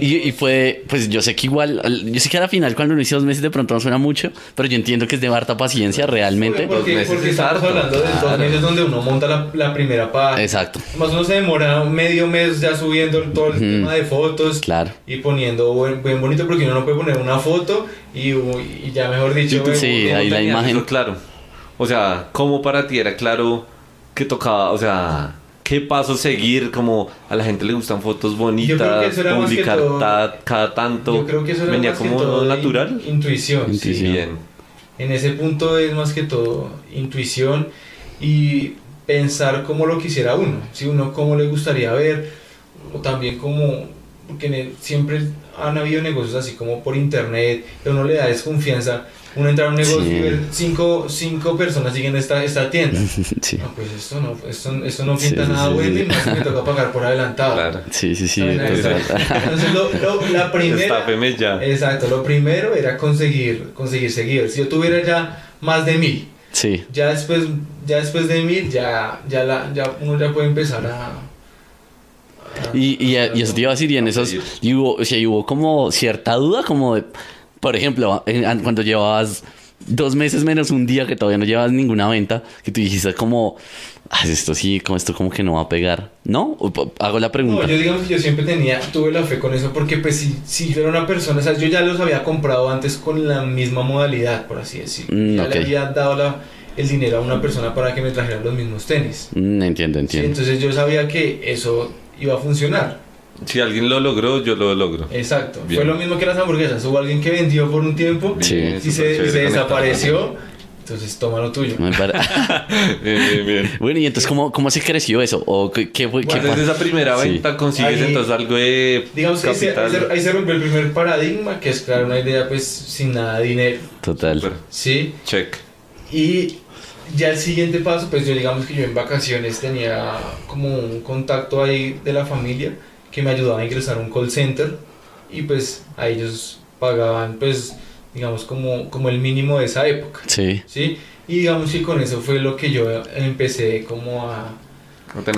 Y, y fue, pues yo sé que igual, al- yo sé que a la final cuando uno dice dos meses de pronto no suena mucho, pero yo entiendo que es de harta paciencia realmente. Porque, Dos meses porque es estamos harto, hablando de dos claro. meses donde uno monta la, la primera página. Exacto, Más uno se demora medio mes ya subiendo todo el Ujú. tema de fotos claro. y poniendo buen, buen bonito porque uno no puede poner una foto y, y ya mejor dicho... ¿Y tú Sí, ahí la imagen. eso claro. O sea, ¿cómo para ti era claro que tocaba, o sea, qué paso seguir? Como a la gente le gustan fotos bonitas, publicar todo- ta- cada tanto. Yo creo que eso era venía más que como todo natural. in- Intuición. sí. Intuición. Bien. En ese punto es más que todo intuición y pensar cómo lo quisiera uno, si uno cómo le gustaría ver, o también como, porque el- siempre han habido negocios así como por internet, que uno le da desconfianza, uno entra a un negocio Sí. y ver cinco, cinco personas siguen esta, esta tienda. <laughs> Sí, No, pues esto no, esto, esto no pinta sí, nada sí, bueno sí. y más que me toca pagar por adelantado. Claro. sí, sí, sí. Entonces, lo- lo- la <laughs> primera... Ya. Exacto, lo primero era conseguir, conseguir seguidores. Si yo tuviera ya más de mil, Sí, ya después, ya después de mil, ya, ya, la, ya uno ya puede empezar a... a- Y, y, y eso te iba a decir, y en esos, y hubo, o sea, y hubo como cierta duda, como de, por ejemplo, en- cuando llevabas dos meses menos un día que todavía no llevabas ninguna venta, que tú dijiste como, ah, esto sí, como esto como que no va a pegar, ¿no? Hago la pregunta. No, yo digamos que yo siempre tenía, tuve la fe con eso porque pues si, si yo era una persona, o sea, yo ya los había comprado antes con la misma modalidad, por así decirlo. Mm, ya le había dado la- el dinero a una persona para que me trajera los mismos tenis. Mm, entiendo, Sí, entiendo. entonces yo sabía que eso iba a funcionar. Si alguien lo logró, yo lo logro. Exacto. Bien. Fue lo mismo que las hamburguesas. Hubo alguien que vendió por un tiempo Sí. Y se, y se desapareció. Entonces toma lo tuyo. Bien, <laughs> <laughs> bien, bien. bueno, y entonces, ¿cómo, cómo se creció eso? ¿O qué, qué fue? qué Desde esa primera Sí. venta consigues Ahí- entonces algo de Digamos que ahí se, ahí, capital. se, ahí se rompió el primer paradigma, que es crear una idea pues sin nada de dinero. Total. Súper. ¿Sí? Check. Y ya el siguiente paso, pues yo digamos que yo en vacaciones tenía como un contacto ahí de la familia que me ayudaba a ingresar a un call center y pues a ellos pagaban pues digamos como, como el mínimo de esa época. Sí. ¿sí? Y digamos que con eso fue lo que yo empecé como a...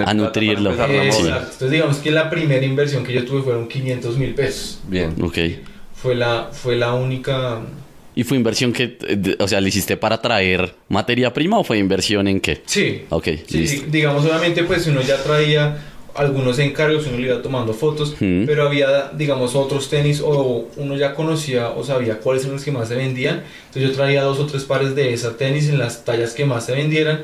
A nutrirlo. la Eh. Entonces digamos que la primera inversión que yo tuve fueron 500 mil pesos. Bien. Ok. Fue la, fue la única... ¿Y fue inversión que, o sea, le hiciste para traer materia prima o fue inversión en qué? Sí, Ok, Sí, listo. di- digamos, obviamente, pues uno ya traía algunos encargos, uno le iba tomando fotos, Mm. pero había, digamos, otros tenis o uno ya conocía o sabía cuáles eran los que más se vendían. Entonces yo traía dos o tres pares de esa tenis en las tallas que más se vendieran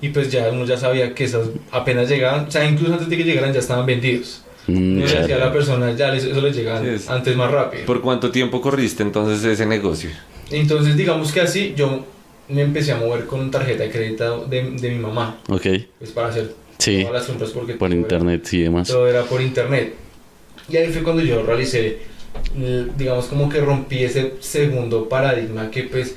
y pues ya uno ya sabía que esas apenas llegaban, o sea, incluso antes de que llegaran ya estaban vendidos. Mm, le decía a claro. la persona, ya les- eso les llegaba Sí, es- antes más rápido. ¿Por cuánto tiempo corriste entonces ese negocio? Entonces, digamos que así yo me empecé a mover con tarjeta de crédito de, de mi mamá, Ok, pues para hacer sí, todas las compras porque por todo era- internet y demás. todo era por internet. Y ahí fue cuando yo realicé, digamos como que rompí ese segundo paradigma que pues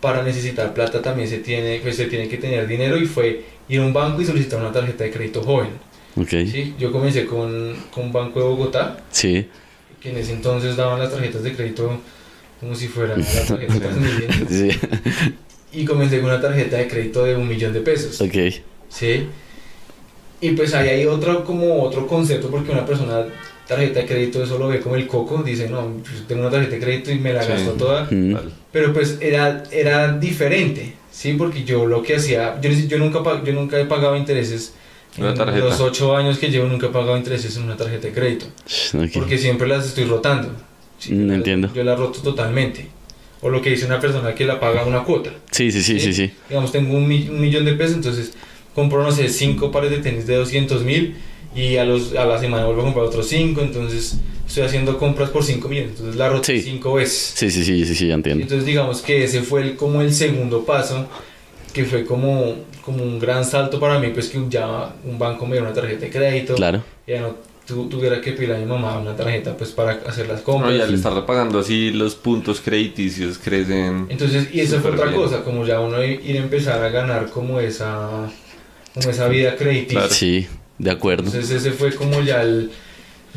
para necesitar plata también se tiene, pues se tiene que tener dinero y fue ir a un banco y solicitar una tarjeta de crédito joven. Ok, ¿sí? Yo comencé con, con Banco de Bogotá, sí, que en ese entonces daban las tarjetas de crédito como si fuera la <laughs> tarjeta Transmilenio. Sí. Y comencé con una tarjeta de crédito de un millón de pesos. Ok. ¿Sí? Y pues ahí hay otro, como otro concepto, porque una persona, tarjeta de crédito, eso lo ve como el coco, dice, no, pues tengo una tarjeta de crédito y me la Sí. gasto toda. Mm. Pero pues era, era diferente, ¿sí? Porque yo lo que hacía, yo, yo, nunca, yo nunca he pagado intereses. Una En tarjeta. los ocho años que llevo nunca he pagado intereses en una tarjeta de crédito. Ok. Porque siempre las estoy rotando. Sí, Mm, yo la- entiendo. Yo la roto totalmente. O lo que dice una persona que la paga una cuota. Sí, sí, sí, sí, sí. Digamos, tengo un, mi- un millón de pesos, entonces compro, no sé, cinco pares de tenis de 200 mil y a, los, a la semana vuelvo a comprar otros cinco, entonces estoy haciendo compras por 5 millones, entonces la roto Sí. cinco veces. Sí, sí, sí, sí, sí, ya entiendo. Entonces digamos que ese fue el, como el segundo paso, que fue como, como un gran salto para mí, pues que ya un banco me dio una tarjeta de crédito, Claro. ya no tu- tuviera que pedir a mi mamá una tarjeta pues para hacer las No, compras. y al estarle pagando así los puntos crediticios crecen. Entonces, y eso fue otra bien. cosa, como ya uno ir a empezar a ganar como esa, como esa vida crediticia. Claro. Sí, de acuerdo. Entonces ese fue como ya el,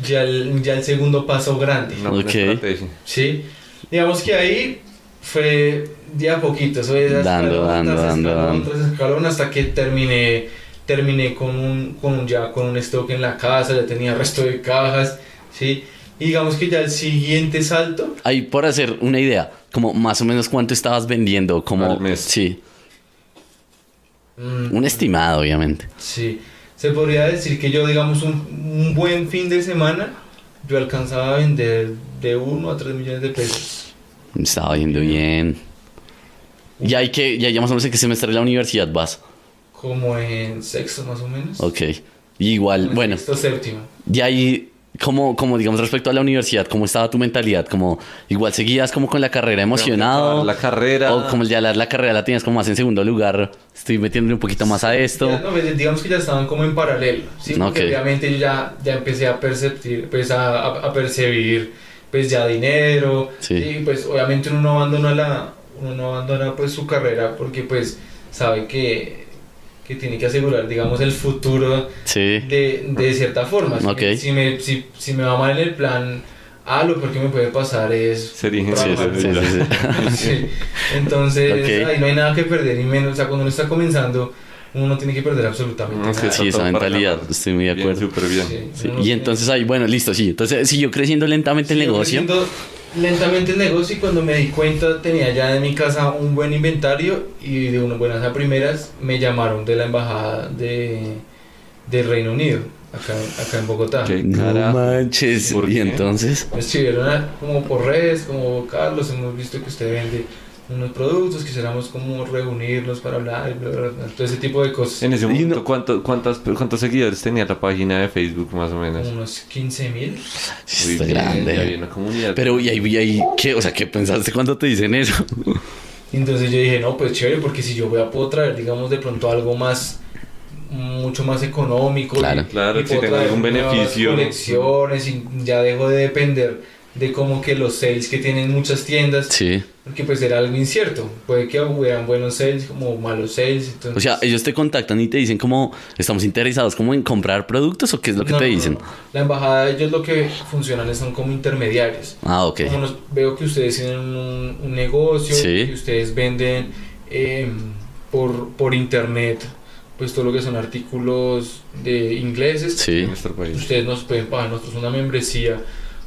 ya el, ya el segundo paso grande, Una buena Ok. estrategia. ¿sí? Digamos que ahí fue de a poquito, eso es Dando, dando, tras dando, escalón, dando. tras escalón, hasta que terminé, terminé con un, con un, ya con un stock en la casa, ya tenía resto de cajas, ¿sí? Y digamos que ya el siguiente salto, Ahí, por hacer una idea, como más o menos cuánto estabas vendiendo, como... Al mes. Sí, mm, un estimado, obviamente. Sí, se podría decir que yo, digamos, un, un buen fin de semana, yo alcanzaba a vender de 1 a 3 millones de pesos. Estaba yendo bien. Y hay que, ya, ya más o menos en qué semestre de la universidad vas. Como en sexto más o menos. Ok. Y igual, en bueno, Sexto, séptimo. y ahí, como, como digamos respecto a la universidad, ¿cómo estaba tu mentalidad? Como, igual seguías como con la carrera emocionado. La carrera. O como ya la, la carrera la tenías como más en segundo lugar, estoy metiéndole un poquito más a esto. Ya, no, pues, digamos que ya estaban como en paralelo, ¿sí? Porque obviamente yo ya, ya empecé a percibir, pues a, a- a percibir pues ya dinero. Sí. Y pues obviamente uno no abandona la, uno no abandona pues su carrera porque pues sabe que, que tiene que asegurar digamos el futuro Sí, de, de cierta forma. Si, Ok. me, si, me, si, si me va mal en el plan A, lo peor que me puede pasar es... Ser ingeniero. sí, sí, sí. <laughs> Sí. Entonces, Ok. ahí no hay nada que perder, y menos, o sea, cuando uno está comenzando, uno no tiene que perder absolutamente nada. Sí, esa mentalidad, estoy muy de Bien, acuerdo. súper bien. Sí, Sí, Y entonces ahí, bueno, listo, sí. Entonces siguió creciendo lentamente el negocio. creciendo lentamente el negocio y cuando me di cuenta tenía ya en mi casa un buen inventario y de unas buenas a primeras me llamaron de la embajada de, de Reino Unido, acá, acá en Bogotá. ¿Qué No cara? manches. ¿Por Y qué? entonces, Me escribieron como por redes, como Carlos, hemos visto que usted vende unos productos, quisiéramos como reunirnos para hablar, bla, bla, bla, todo ese tipo de cosas. En ese momento, ¿cuánto- cuántas, ¿cuántos seguidores tenía la página de Facebook más o menos? Unos 15 mil. sí, está bien, ya había grande. una comunidad. Pero, ¿y ahí, y ahí qué? O sea, ¿qué pensaste cuando te dicen eso? <laughs> Entonces yo dije, no, pues chévere, porque si yo voy a puedo traer, digamos, de pronto algo más, mucho más económico. Claro. y- Claro, y si tengo traer algún beneficio. colecciones y ya dejo de depender de como que los sales que tienen muchas tiendas, Sí. Porque pues era algo incierto. Puede que hubieran buenos sales como malos sales. Entonces, O sea, ellos te contactan y te dicen como, ¿estamos interesados como en comprar productos o qué es lo que no, te no, no. dicen? La embajada, ellos lo que funcionan es son como intermediarios. Ah, ok. Como nos- veo que ustedes tienen un, un negocio, Sí. que ustedes venden eh, por, por internet, pues todo lo que son artículos de ingleses. en Sí. nuestro país. Ustedes nos pueden pagar nosotros una membresía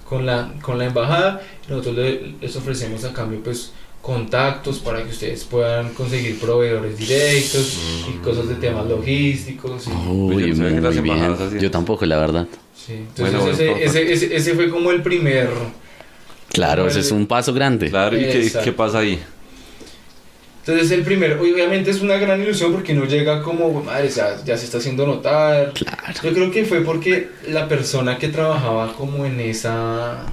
con la, con la embajada y nosotros le- les ofrecemos a cambio pues contactos para que ustedes puedan conseguir proveedores directos y cosas de temas logísticos. y- Uy, Yo no que las muy bien. Yo tampoco, la verdad. sí. Entonces Bueno, ese, ese, ese, ese fue como el primer... Claro, ese es un paso grande. Claro, ¿y qué, qué pasa ahí? Entonces el primer, obviamente es una gran ilusión porque no llega como, madre, ya, ya se está haciendo notar. Claro. Yo creo que fue porque la persona que trabajaba como en esa,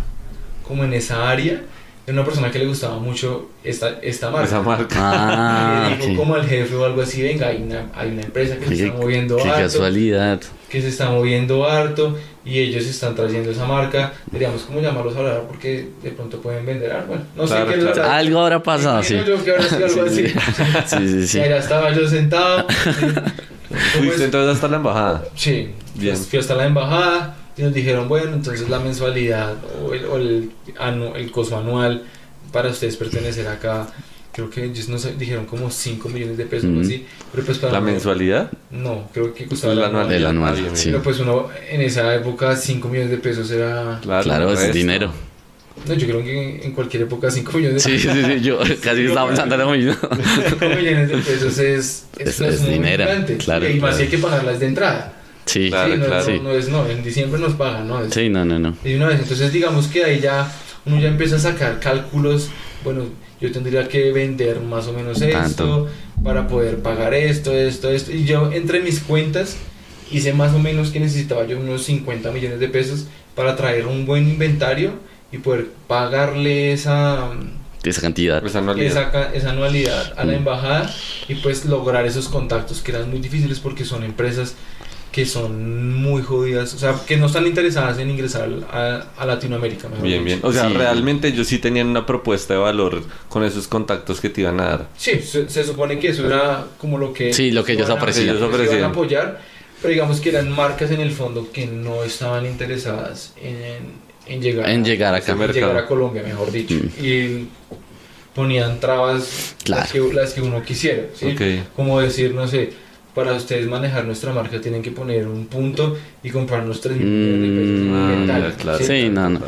como en esa área, era una persona que le gustaba mucho esta, esta marca. Esa marca. <laughs> Ah, Y le dijo como al jefe o algo así, venga, hay una, hay una empresa que se está moviendo qué harto, casualidad. que se está moviendo harto y ellos están trayendo esa marca. Deberíamos como llamarlos a hablar porque de pronto pueden vender algo. Bueno, no Claro, sé qué claro. Algo habrá pasado, sí. Imagino yo que ahora sí algo Sí, así. sí. Sí, allá estaba yo sentado. <laughs> Fuiste entonces hasta la embajada. Sí, Bien. pues fui hasta la embajada y nos dijeron, bueno, entonces la mensualidad o el, o el, anu- el costo anual para ustedes pertenecer acá, creo que ellos nos dijeron como 5 millones de pesos, Mm. así. Pero pues para ¿La uno- mensualidad? No, creo que costaba El anual. anual. El anual, bien, sí. Pero pues uno en esa época 5 millones de pesos era... Claro, es resto. dinero. No, yo creo que en cualquier época 5 millones de Sí, sí, sí, yo <laughs> casi estaba pensando lo mismo. <laughs> 5 millones de pesos es, Es- es muy dinero, claro, y más claro. hay que pagarlas de entrada. Sí, Claro, sí, no, claro. no, no es no, en diciembre nos pagan, ¿no? Es- sí, no, no, no. Y una vez, entonces digamos que ahí ya uno ya empieza a sacar cálculos, bueno, yo tendría que vender más o menos esto Tanto. para poder pagar esto, esto, esto. Y yo entre mis cuentas hice más o menos que necesitaba yo unos 50 millones de pesos para traer un buen inventario y poder pagarle esa, Esa cantidad. Anualidad. esa, ca- esa anualidad a la Mm. embajada y pues lograr esos contactos que eran muy difíciles porque son empresas que son muy jodidas, o sea, que no están interesadas en ingresar a, a Latinoamérica. mejor Bien, dicho. bien. O sea, Sí. realmente ellos sí tenían una propuesta de valor con esos contactos que te iban a dar. Sí, se, se supone que eso era como lo que... Sí, lo que ellos a- ofrecían. Ellos que iban ofrecían. a apoyar, pero digamos que eran marcas en el fondo que no estaban interesadas en, en llegar, En llegar Ese acá. en mercado. llegar a Colombia, mejor dicho. Mm. Y ponían trabas Claro. las, que, las que uno quisiera. ¿sí? Ok. Como decir, no sé, para ustedes manejar nuestra marca tienen que poner un punto y comprarnos 3 mil millones de pesos ya, claro. Sí, no, no.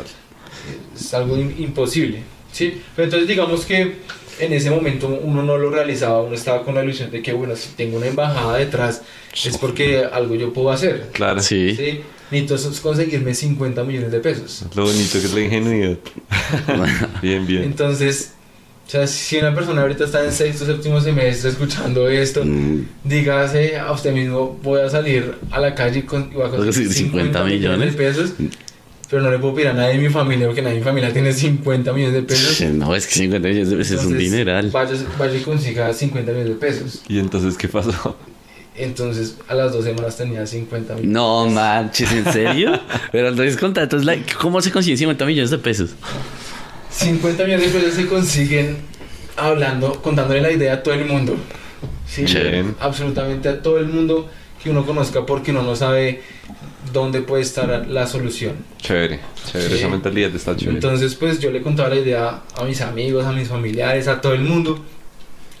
Es algo im- imposible. ¿sí? Pero entonces digamos que en ese momento uno no lo realizaba, uno estaba con la ilusión de que, bueno, si tengo una embajada detrás es porque algo yo puedo hacer. Claro. Sí. ¿sí? Necesito es conseguirme 50 millones de pesos. Lo bonito que es la ingenuidad. <laughs> bien, bien. Entonces, o sea, si una persona ahorita está en sexto, séptimo semestre escuchando esto, Mm, dígase a usted mismo, voy a salir a la calle y con, y voy a conseguir Sí, 50 millones de pesos, pero no le puedo pedir a nadie de mi familia porque nadie de mi familia tiene 50 millones de pesos. No, es que 50 millones de pesos es un Entonces, dineral. Vaya, vaya y consiga 50 millones de pesos. ¿Y entonces qué pasó? Entonces, a las dos semanas tenía 50 millones. No manches, ¿en serio? <laughs> Pero entonces entonces, ¿cómo se consiguen 50 millones de pesos? 50 millones de pesos se consiguen hablando, contándole la idea a todo el mundo. Sí, Chévere. absolutamente a todo el mundo que uno conozca porque uno no sabe dónde puede estar la solución. Chévere, chévere. Sí. Esa mentalidad está chévere. Entonces, pues yo le contaba la idea a mis amigos, a mis familiares, a todo el mundo.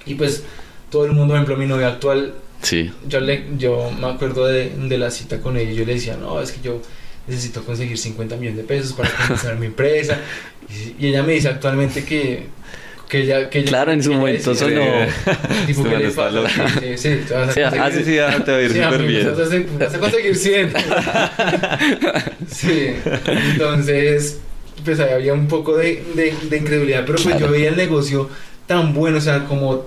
Y pues todo el mundo, por ejemplo, mi novia actual, Sí. yo, le, yo me acuerdo de, de la cita con ella. Yo le decía, no, es que yo necesito conseguir 50 millones de pesos para comenzar mi empresa. Y, y ella me dice actualmente que, que ella... Que ella- Claro, en su momento decía, sonó. Tipo, que le pasa? Sí, sí, te vas a Sí, conseguir- Ah, sí, sí, ah, te va a ir Sí, súper amigo, bien. Vas a, vas a conseguir 100. sí, entonces, pues ahí había un poco de, de, de incredulidad, pero pues Claro. yo veía el negocio tan bueno, o sea, como,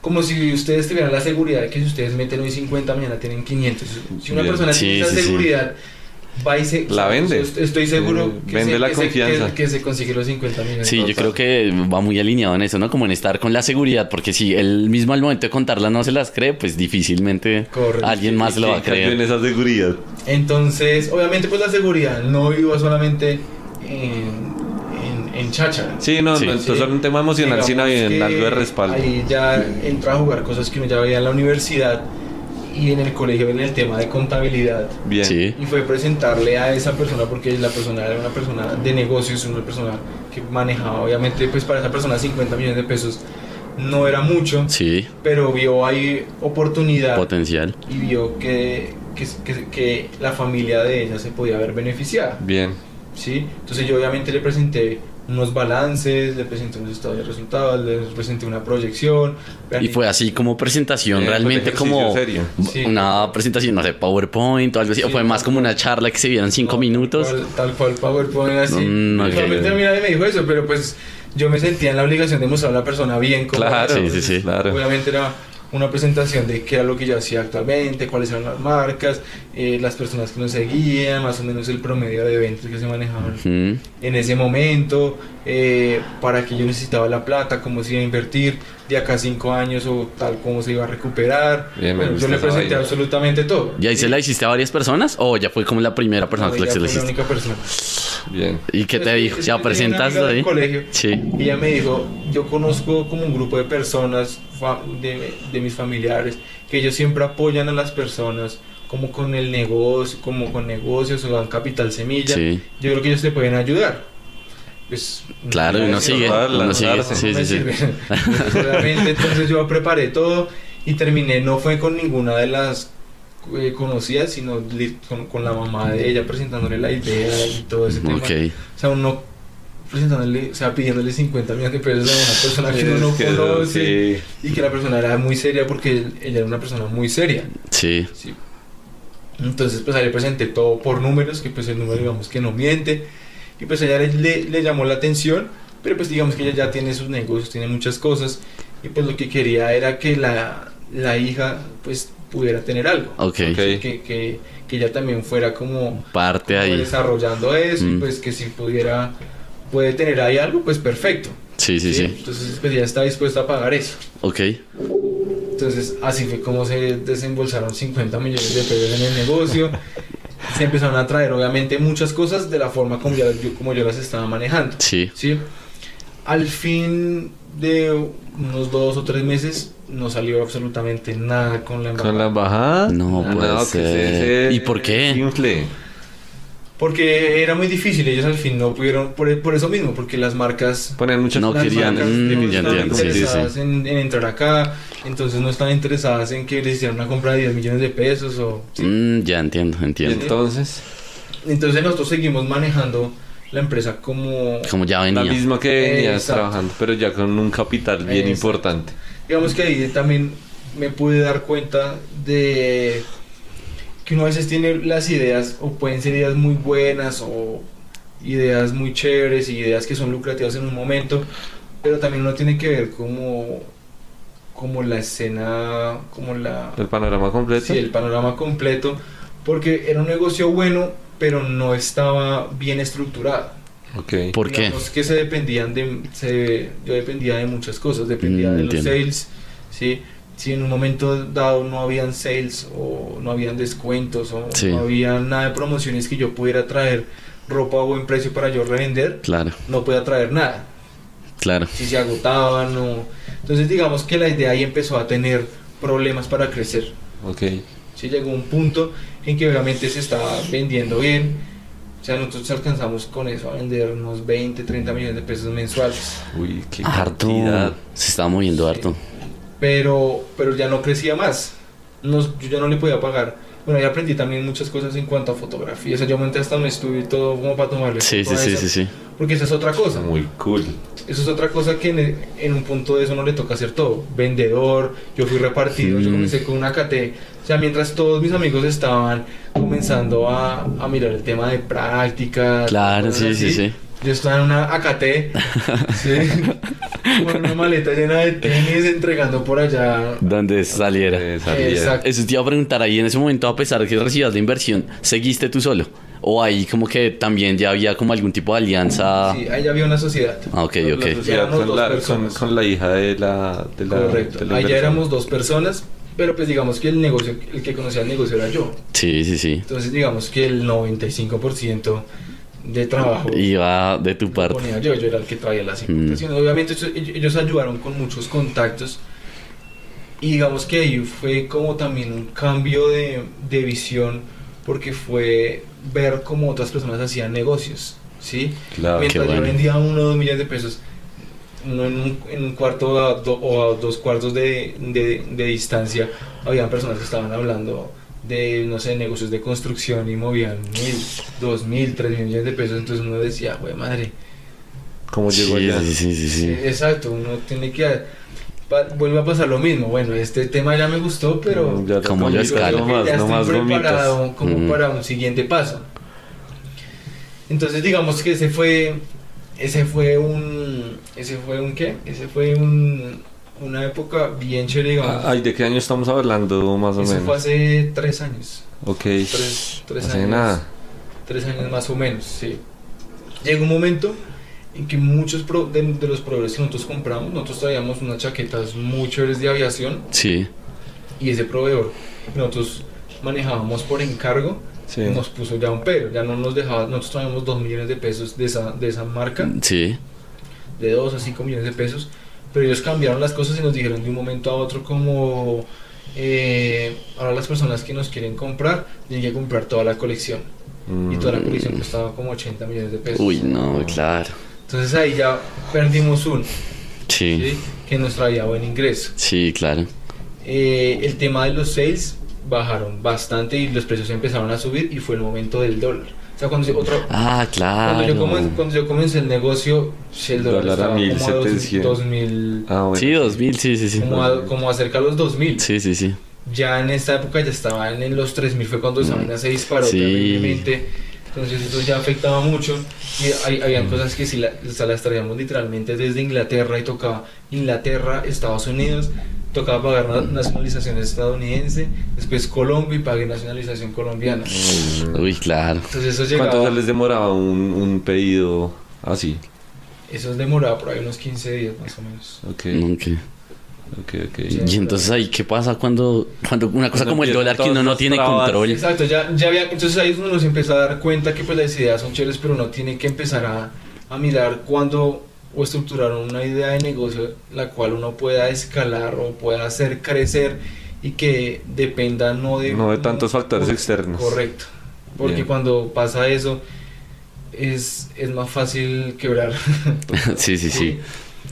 como si ustedes tuvieran la seguridad de que si ustedes meten hoy 50, mañana tienen 500. Si una Bien. persona Sí, tiene esa sí, sí. Seguridad, va y se... La vende. Estoy seguro Eh, que, vende se, la que se- confianza. que, que se consigue los 50 millones. Sí, yo creo que va muy alineado en eso, ¿no? Como en estar con la seguridad, porque si él mismo al momento de contarla no se las cree, pues difícilmente Correcto. alguien más lo va a ¿Quién cayó en creer. esa seguridad? Entonces, obviamente, pues la seguridad no iba solamente en, en, cháchara. Sí, no, Sí. no, entonces es un tema emocional, sino en que algo de respaldo. Ahí ya entra a jugar cosas que uno ya veía en la universidad y en el colegio en el tema de contabilidad. Bien. Sí. Y fue presentarle a esa persona porque la persona era una persona de negocios, una persona que manejaba, obviamente, pues para esa persona 50 millones de pesos no era mucho, Sí, pero vio ahí oportunidad potencial. y vio que, que, que- que la familia de ella se podía ver beneficiada. Bien. ¿sí? Entonces yo obviamente le presenté unos balances, le presenté unos estados de resultados, le presenté una proyección. Y fue así como presentación, Eh, realmente como serio. Sí. una presentación, no sé, PowerPoint o algo así, o Sí, fue más como cual. una charla que se vieron cinco minutos. Tal, tal cual PowerPoint así. Mm, ok. Usualmente a mí nadie me dijo eso, pero pues yo me sentía en la obligación de mostrar a la persona bien como Claro, Sí, sí, sí. claro. Obviamente era una presentación de qué era lo que yo hacía actualmente, cuáles eran las marcas, eh, las personas que nos seguían, más o menos el promedio de eventos que se manejaban Mm, en ese momento, eh, para que yo necesitaba la plata, cómo se iba a invertir, de acá a cinco años o tal, cómo se iba a recuperar. Bien, Bueno, yo le presenté absolutamente todo. ¿Y ahí se la hiciste a varias personas o ya fue como la primera persona No, que ella se la fue la hiciste? única persona. Bien. ¿Y qué te dijo? ¿Ya del ahí? colegio Sí. Y ella me dijo, yo conozco como un grupo de personas de, de mis familiares que ellos siempre apoyan a las personas como con el negocio, como con negocios o dan capital semilla. Sí. Yo creo que ellos te pueden ayudar. pues... Claro, no uno sigue, uno sigue, sí, no sí, sí. <laughs> entonces yo preparé todo y terminé, no fue con ninguna de las eh, conocidas, sino con, con la mamá de ella presentándole la idea y todo ese tema. Ok, O sea, uno presentándole, o sea, pidiéndole 50 millones de pesos a una persona que uno no conoce sí. y que la persona era muy seria porque ella era una persona muy seria. sí, Sí. Entonces, pues ahí le presenté todo por números, que pues el número digamos que no miente. Y pues a ella le, le- le llamó la atención, pero pues digamos que ella ya tiene sus negocios, tiene muchas cosas. Y pues lo que quería era que la, la hija pues pudiera tener algo. ok. Ok. Que, que, que ella también fuera como, Parte como ahí. desarrollando eso y Mm. pues que si pudiera, puede tener ahí algo, pues perfecto. Sí, sí, sí. Entonces pues ella está dispuesta a pagar eso. Ok, Entonces, así fue como se desembolsaron 50 millones de pesos en el negocio. <laughs> Se empezaron a traer, obviamente, muchas cosas de la forma como, ya- yo, como yo las estaba manejando. sí. ¿sí? Al fin de unos dos o tres meses, no salió absolutamente nada con la Con embajada. la embajada. No puede ser. se- se- ¿Y por qué? Porque era muy difícil, ellos al fin no pudieron, por, por eso mismo, porque las marcas... Ponen muchas No querían, mm, no sí, sí, En, en entrar acá, entonces no estaban interesadas en que les hicieran una compra de 10 millones de pesos o... ¿sí? Mm, ya entiendo, entiendo. entonces, Entonces nosotros seguimos manejando la empresa como... Como ya la venía. misma que venías Exacto. trabajando, pero ya con un capital bien Exacto. importante. Digamos que ahí también me pude dar cuenta de que uno a veces tiene las ideas, o pueden ser ideas muy buenas, o ideas muy chéveres, y ideas que son lucrativas en un momento, pero también uno tiene que ver como, como la escena, como la... El panorama completo. Sí, el panorama completo, porque era un negocio bueno, pero no estaba bien estructurado. Ok. ¿Por qué? Que se dependían de, se, yo dependía de muchas cosas, dependía Mm, de los entiendo. sales, ¿sí? Si en un momento dado no habían sales o no habían descuentos o Sí. no había nada de promociones que yo pudiera traer ropa a buen precio para yo revender, Claro, no podía traer nada. claro. Si se agotaban o... Entonces digamos que la idea ahí empezó a tener problemas para crecer. Ok. Sí, llegó un punto en que obviamente se estaba vendiendo bien. O sea, nosotros alcanzamos con eso a vender unos 20, 30 millones de pesos mensuales. Uy, qué Harto. cantidad. Se estaba moviendo Sí. harto. Pero, pero ya no crecía más. Nos- yo ya no le podía pagar. Bueno, ahí aprendí también muchas cosas en cuanto a fotografía. O sea, yo monté hasta un estudio y todo como para tomarle Sí, sí, sí, sí, sí. Porque esa es otra cosa. Muy cool. Eso es otra cosa que en, en un punto de eso no le toca hacer todo. Vendedor, yo fui repartido, yo Mm. comencé con una KT. O sea, mientras todos mis amigos estaban comenzando a, a mirar el tema de prácticas. Claro, sí, sí, así, sí. Yo estaba en una AKT, <laughs> ¿sí? con una maleta llena de tenis entregando por allá. Donde saliera. Exacto. Eso te iba a preguntar ahí en ese momento, a pesar de que recibías la inversión, ¿seguiste tú solo? ¿O ahí como que también ya había como algún tipo de alianza? Sí, ahí había una sociedad. Ah, ok, La ok. sociedad Ya éramos con la, con, con la hija de la. De la Correcto. de la Allá inversión. éramos dos personas, pero pues digamos que el negocio, el que conocía el negocio era yo. Sí, sí, sí. Entonces digamos que el 95% de trabajo Iba de tu parte. ponía yo, yo era el que traía las Mm. importaciones. Obviamente eso- ellos ayudaron con muchos contactos y digamos que ahí fue como también un cambio de, de visión porque fue ver cómo otras personas hacían negocios, ¿sí? Claro. Mientras qué yo bueno. vendía uno o dos millones de pesos, uno en un, en un cuarto a do- o a dos cuartos de, de- de distancia, habían personas que estaban hablando de, no sé, negocios de construcción y movían mil, dos mil, tres mil millones de pesos. Entonces uno decía, güey, madre. ¿Cómo llegó Sí, allá? sí, sí, sí, sí. Eh, Exacto, uno tiene que. pa- vuelve a pasar lo mismo. Bueno, este tema ya me gustó, pero. Mm, ya Como más, escala. No más, ya no preparado como Mm. para un siguiente paso. Entonces digamos que ese fue ese fue un ese fue un qué? Ese fue un una época bien chévere, digamos. Ay, ¿de qué año estamos hablando más o Eso menos? fue hace tres años. Ok. Tres, tres Hace años. nada. Tres años más o menos, sí. Llegó un momento en que muchos pro- de, de los proveedores que nosotros compramos, nosotros traíamos unas chaquetas muy chéveres de aviación Sí. y ese proveedor nosotros manejábamos por encargo Sí. nos puso ya un pero, ya no nos dejaba, nosotros traíamos 2 millones de pesos de esa, de esa marca, Sí. de 2 a 5 millones de pesos, pero ellos cambiaron las cosas y nos dijeron de un momento a otro como, eh, ahora las personas que nos quieren comprar tienen que comprar toda la colección. Y toda la Mm. colección costaba como 80 millones de pesos. Uy, no, claro. Entonces ahí ya perdimos uno, Sí, ¿sí? que nos traía buen ingreso. sí, claro. Eh, el tema de los sales bajaron bastante y los precios empezaron a subir y fue el momento del dólar. Sea, cuando, se- otro, Ah, cuando, yo, claro. comencé, cuando yo comencé el negocio, si el dólar, Dólar a estaba como a 1700. 2000, Ah, bueno. Sí, 2000, sí, sí, sí. como, a, como acerca de los 2000. Sí, sí, sí. Ya en esta época ya estaban en los 3000, fue cuando esa Mm. vaina se disparó Sí. terriblemente. Entonces eso ya afectaba mucho y hay, habían cosas que sí la- o sea, las traíamos literalmente desde Inglaterra y tocaba Inglaterra, Estados Unidos, tocaba pagar na- nacionalización estadounidense, después Colombia y pagué nacionalización colombiana. Uy, claro. Entonces eso llegaba, ¿Cuánto se les demoraba un, un pedido así? eso demoraba por ahí unos 15 días más o menos. Ok, Ok. ok, ok. Sí. Y entonces ahí, ¿qué pasa cuando, cuando una cosa Cuando como el dólar que uno no tiene trabas. control? Exacto, ya, ya había, entonces ahí es donde uno se empieza a dar cuenta que pues las ideas son chéveres, pero uno tiene que empezar a, a mirar cuándo o estructurar una idea de negocio la cual uno pueda escalar o pueda hacer crecer y que dependa no de... No de tantos factores externos. Correcto, porque Bien. cuando pasa eso es, es más fácil quebrar. <laughs> sí, sí, sí.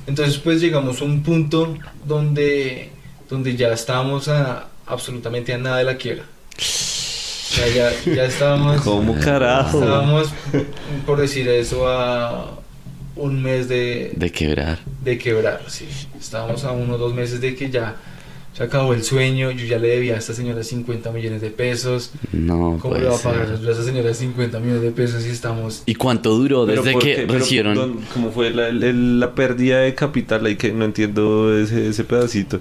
Entonces pues llegamos a un punto donde, donde ya estábamos a, absolutamente a nada de la quiebra. O sea, ya, ya estábamos, <laughs> ¿Cómo carajo? estábamos, por decir eso, a un mes de, De quebrar. de quebrar, sí. Estábamos a uno o dos meses de que ya se acabó el sueño. Yo ya le debía a esta señora 50 millones de pesos. No, ¿Cómo le va a ser. pagar a esa señora 50 millones de pesos si estamos... ¿Y cuánto duró desde ¿por que qué? Recibieron? ¿dónde- ¿Cómo fue la, el- la pérdida de capital? Ahí que no entiendo ese, ese pedacito.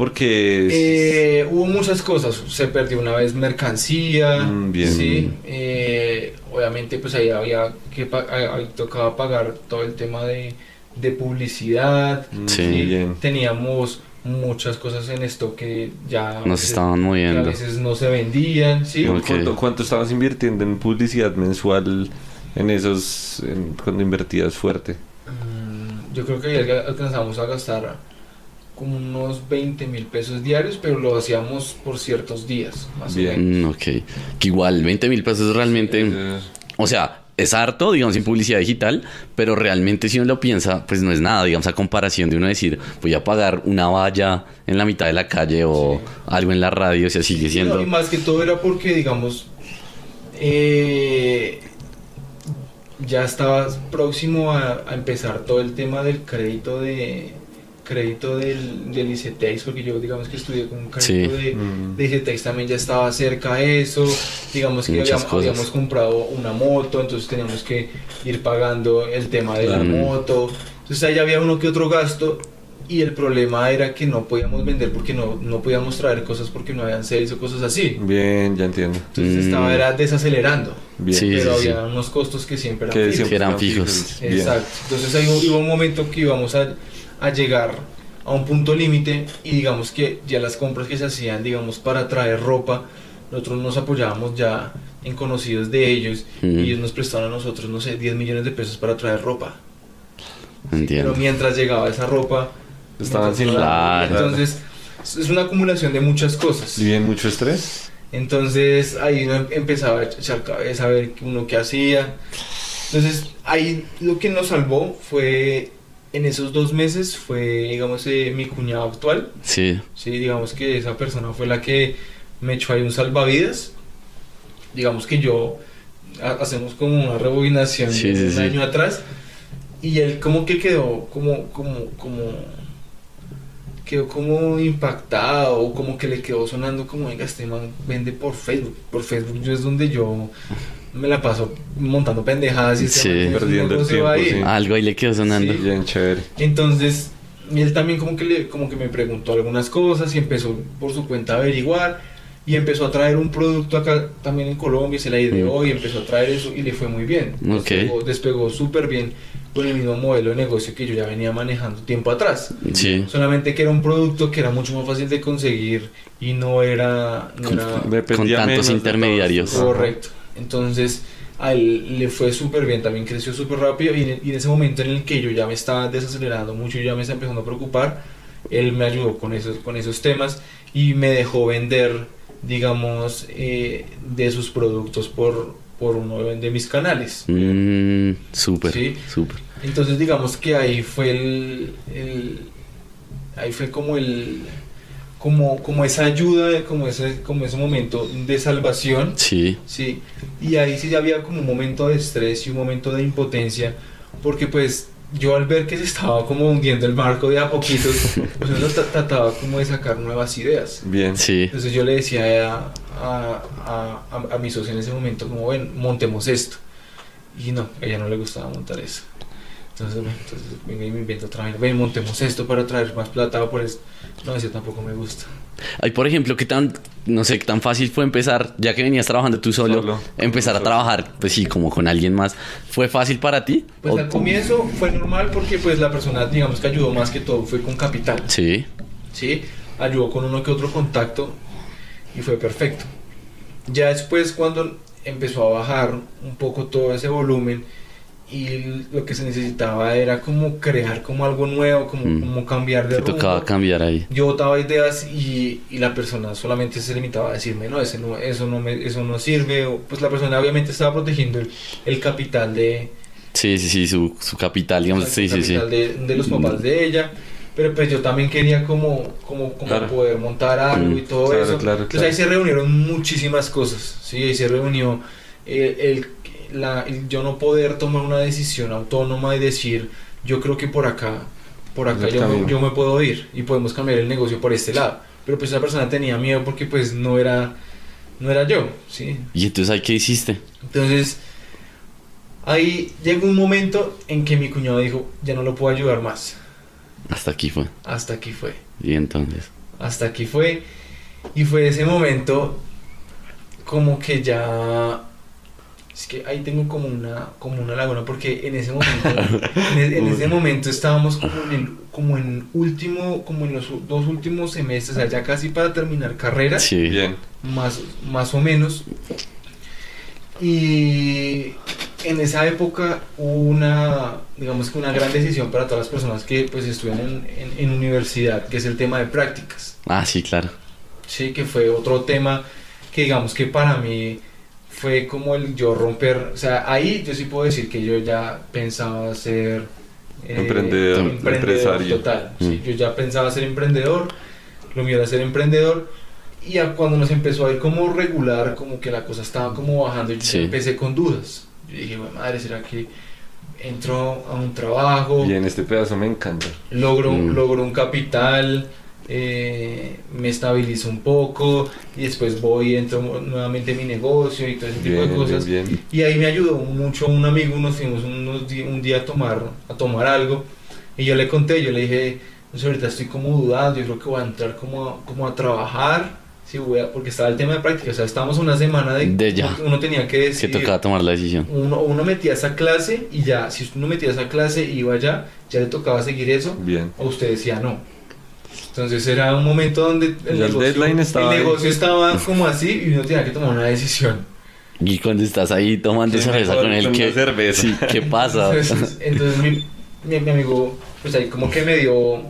Porque... Eh, hubo muchas cosas. Se perdió una vez mercancía. Mm, bien. Sí. eh, obviamente, pues ahí había que ahí- tocaba pagar todo el tema de, de publicidad. Mm, Sí. Bien. Teníamos muchas cosas en esto que ya a Nos veces- estaban que a moviendo. veces no se vendían. Sí. ¿Cuánto, cuánto estabas invirtiendo en publicidad mensual en esos... en- cuando invertías fuerte? Mm, Yo creo que ahí alcanzamos a gastar como unos 20 mil pesos diarios, pero lo hacíamos por ciertos días, más Bien. o menos. Ok. Que igual, 20 mil pesos realmente. O sea, es harto, digamos, en publicidad digital, pero realmente si uno lo piensa, pues no es nada, digamos, a comparación de uno decir, voy a pagar una valla en la mitad de la calle o Sí. algo en la radio, o sea, sigue No, siendo. y más que todo era porque, digamos, eh, ya estaba próximo a, a empezar todo el tema del crédito de crédito del, del ICETEX, porque yo digamos que estudié con un crédito Sí. de, mm. de ICETEX también ya estaba cerca de eso, digamos que habíamos, habíamos comprado una moto, entonces teníamos que ir pagando el tema de la Claro. moto, entonces ahí había uno que otro gasto y el problema era que no podíamos vender porque no, no podíamos traer cosas porque no habían sales o cosas así. Bien, ya entiendo. Entonces Mm. estaba era desacelerando, Bien. Sí, pero sí, había unos costos que siempre eran Que fijos. siempre eran fijos. Bien. Exacto. Entonces ahí hubo, hubo un momento que íbamos a, a llegar a un punto límite y digamos que ya las compras que se hacían, digamos, para traer ropa, nosotros nos apoyábamos ya en conocidos de ellos Mm. y ellos nos prestaron a nosotros, no sé, 10 millones de pesos para traer ropa. Entiendo. Pero mientras llegaba esa ropa, Estaban sin la- Entonces, es una acumulación de muchas cosas. ¿Y bien mucho estrés? Entonces ahí uno em- empezaba a echar cabeza a ver qué uno qué hacía. Entonces ahí lo que nos salvó fue en esos dos meses fue digamos eh, mi cuñado actual. Sí. Sí, digamos que esa persona fue la que me echó ahí un salvavidas. Digamos que yo ha- hacemos como una rebobinación Sí, de un sí. año atrás y él como que quedó como como como quedó como impactado o como que le quedó sonando como venga este man vende por Facebook por Facebook yo es donde yo me la paso montando pendejadas y Sí. Perdiendo el tiempo, ahí. sí. Algo ahí le quedó sonando. Sí. Bien chévere. Entonces, él también como que, le, como que me preguntó algunas cosas y empezó por su cuenta a averiguar y empezó a traer un producto acá también en Colombia, se la ideó Mm. y empezó a traer eso y le fue muy bien. Ok. Despegó, despegó súper bien con el mismo modelo de negocio que yo ya venía manejando tiempo atrás. Sí. Solamente que era un producto que era mucho más fácil de conseguir y no era... no Con- era Con tantos intermediarios. Correcto. Entonces, a él le fue súper bien, también creció súper rápido y en, y en ese momento en el que yo ya me estaba desacelerando mucho y ya me estaba empezando a preocupar, él me ayudó con esos, con esos temas y me dejó vender, digamos, eh, de sus productos por, por uno de mis canales. Mm, súper, Sí. súper. Entonces digamos que ahí fue el, el- ahí fue como el como, como esa ayuda, como ese, como ese momento de salvación, Sí, sí, y ahí sí había como un momento de estrés y un momento de impotencia, porque pues yo al ver que se estaba como hundiendo el barco de a poquitos, <laughs> pues uno tra- trataba como de sacar nuevas ideas. Bien. sí. Entonces yo le decía a, a, a, a- a mi socio en ese momento, como ven, montemos esto. Y no, a ella no le gustaba montar eso. Entonces, bueno, entonces venga y me invento otra vez. Ven, montemos esto para traer más plata por eso. No, eso tampoco me gusta. Ay, por ejemplo, ¿qué tan, no sé, qué tan fácil fue empezar, ya que venías trabajando tú solo, Solo. empezar a Solo. trabajar, pues sí, como con alguien más? ¿Fue fácil para ti? Pues ¿O- al comienzo fue normal porque pues la persona, digamos que ayudó más que todo, fue con capital. Sí, ¿sí? Ayudó con uno que otro contacto y fue perfecto. Ya después cuando empezó a bajar un poco todo ese volumen y lo que se necesitaba era como crear como algo nuevo, como, Mm. como cambiar de rumbo. tocaba cambiar ahí. Yo botaba ideas y, y la persona solamente se limitaba a decirme, no, ese no eso, no me, eso no sirve. O, pues la persona obviamente estaba protegiendo el, el capital de, Sí, sí, sí, su, su capital, digamos, el sí, sí, sí. capital De, de los papás de ella. Pero pues yo también quería como, como, como Claro. poder montar algo y todo Claro, eso. claro, Entonces claro. ahí se reunieron muchísimas cosas. Sí, ahí se reunió el, el- la, el yo no poder tomar una decisión autónoma y decir, yo creo que por acá, por acá yo me, yo me puedo ir y podemos cambiar el negocio por este lado. Pero pues esa persona tenía miedo porque pues no era, no era yo, ¿sí? ¿Y entonces ahí qué hiciste? Entonces, ahí llegó un momento en que mi cuñado dijo, ya no lo puedo ayudar más. Hasta aquí fue. Hasta aquí fue. Y entonces. Hasta aquí fue. Y fue ese momento como que ya... Es que ahí tengo como una, como una laguna porque en ese momento, <laughs> en, e- en ese momento estábamos como en, el- como en último, como en los dos últimos semestres, o sea, ya casi para terminar carrera Sí. Bien. más, más o menos. Y en esa época hubo una, digamos que una gran decisión para todas las personas que pues estudian en, en- en universidad, que es el tema de prácticas. Ah, sí, claro. Sí, que fue otro tema que digamos que para mí fue como el yo romper, o sea, ahí yo sí puedo decir que yo ya pensaba ser eh, Emprendedor, empresario. total. sí, Mm. yo ya pensaba ser emprendedor, lo mío era ser emprendedor. Y cuando nos empezó a ir como regular, como que la cosa estaba como bajando, yo Sí. empecé con dudas. Yo dije, "Güey, madre, ¿será que entro a un trabajo? Bien, este pedazo me encanta. logro, Mm. logro un capital, eh, me estabilizo un poco y después voy entro nuevamente en mi negocio y todo ese tipo de Bien, cosas. bien, bien. Y ahí me ayudó mucho un amigo, nos fuimos unos un día a tomar, a tomar algo y yo le conté, yo le dije, no sé, ahorita estoy como dudando, yo creo que voy a entrar como a, como a trabajar, sí, voy a- porque estaba el tema de práctica, o sea, estábamos una semana de, De ya. uno tenía que Que decir, tocaba tomar la decisión. uno, uno metía esa clase y ya, si uno metía esa clase y iba allá, ya le tocaba seguir eso Bien. o usted decía no. Entonces era un momento donde el, el negocio, deadline estaba el ahí. negocio estaba como así y uno tenía que tomar una decisión. Y cuando estás ahí tomando Qué cerveza con él, que ¿qué, cerveza. Sí, ¿qué pasa? Entonces, entonces mi, mi- mi amigo, pues ahí como que me dio,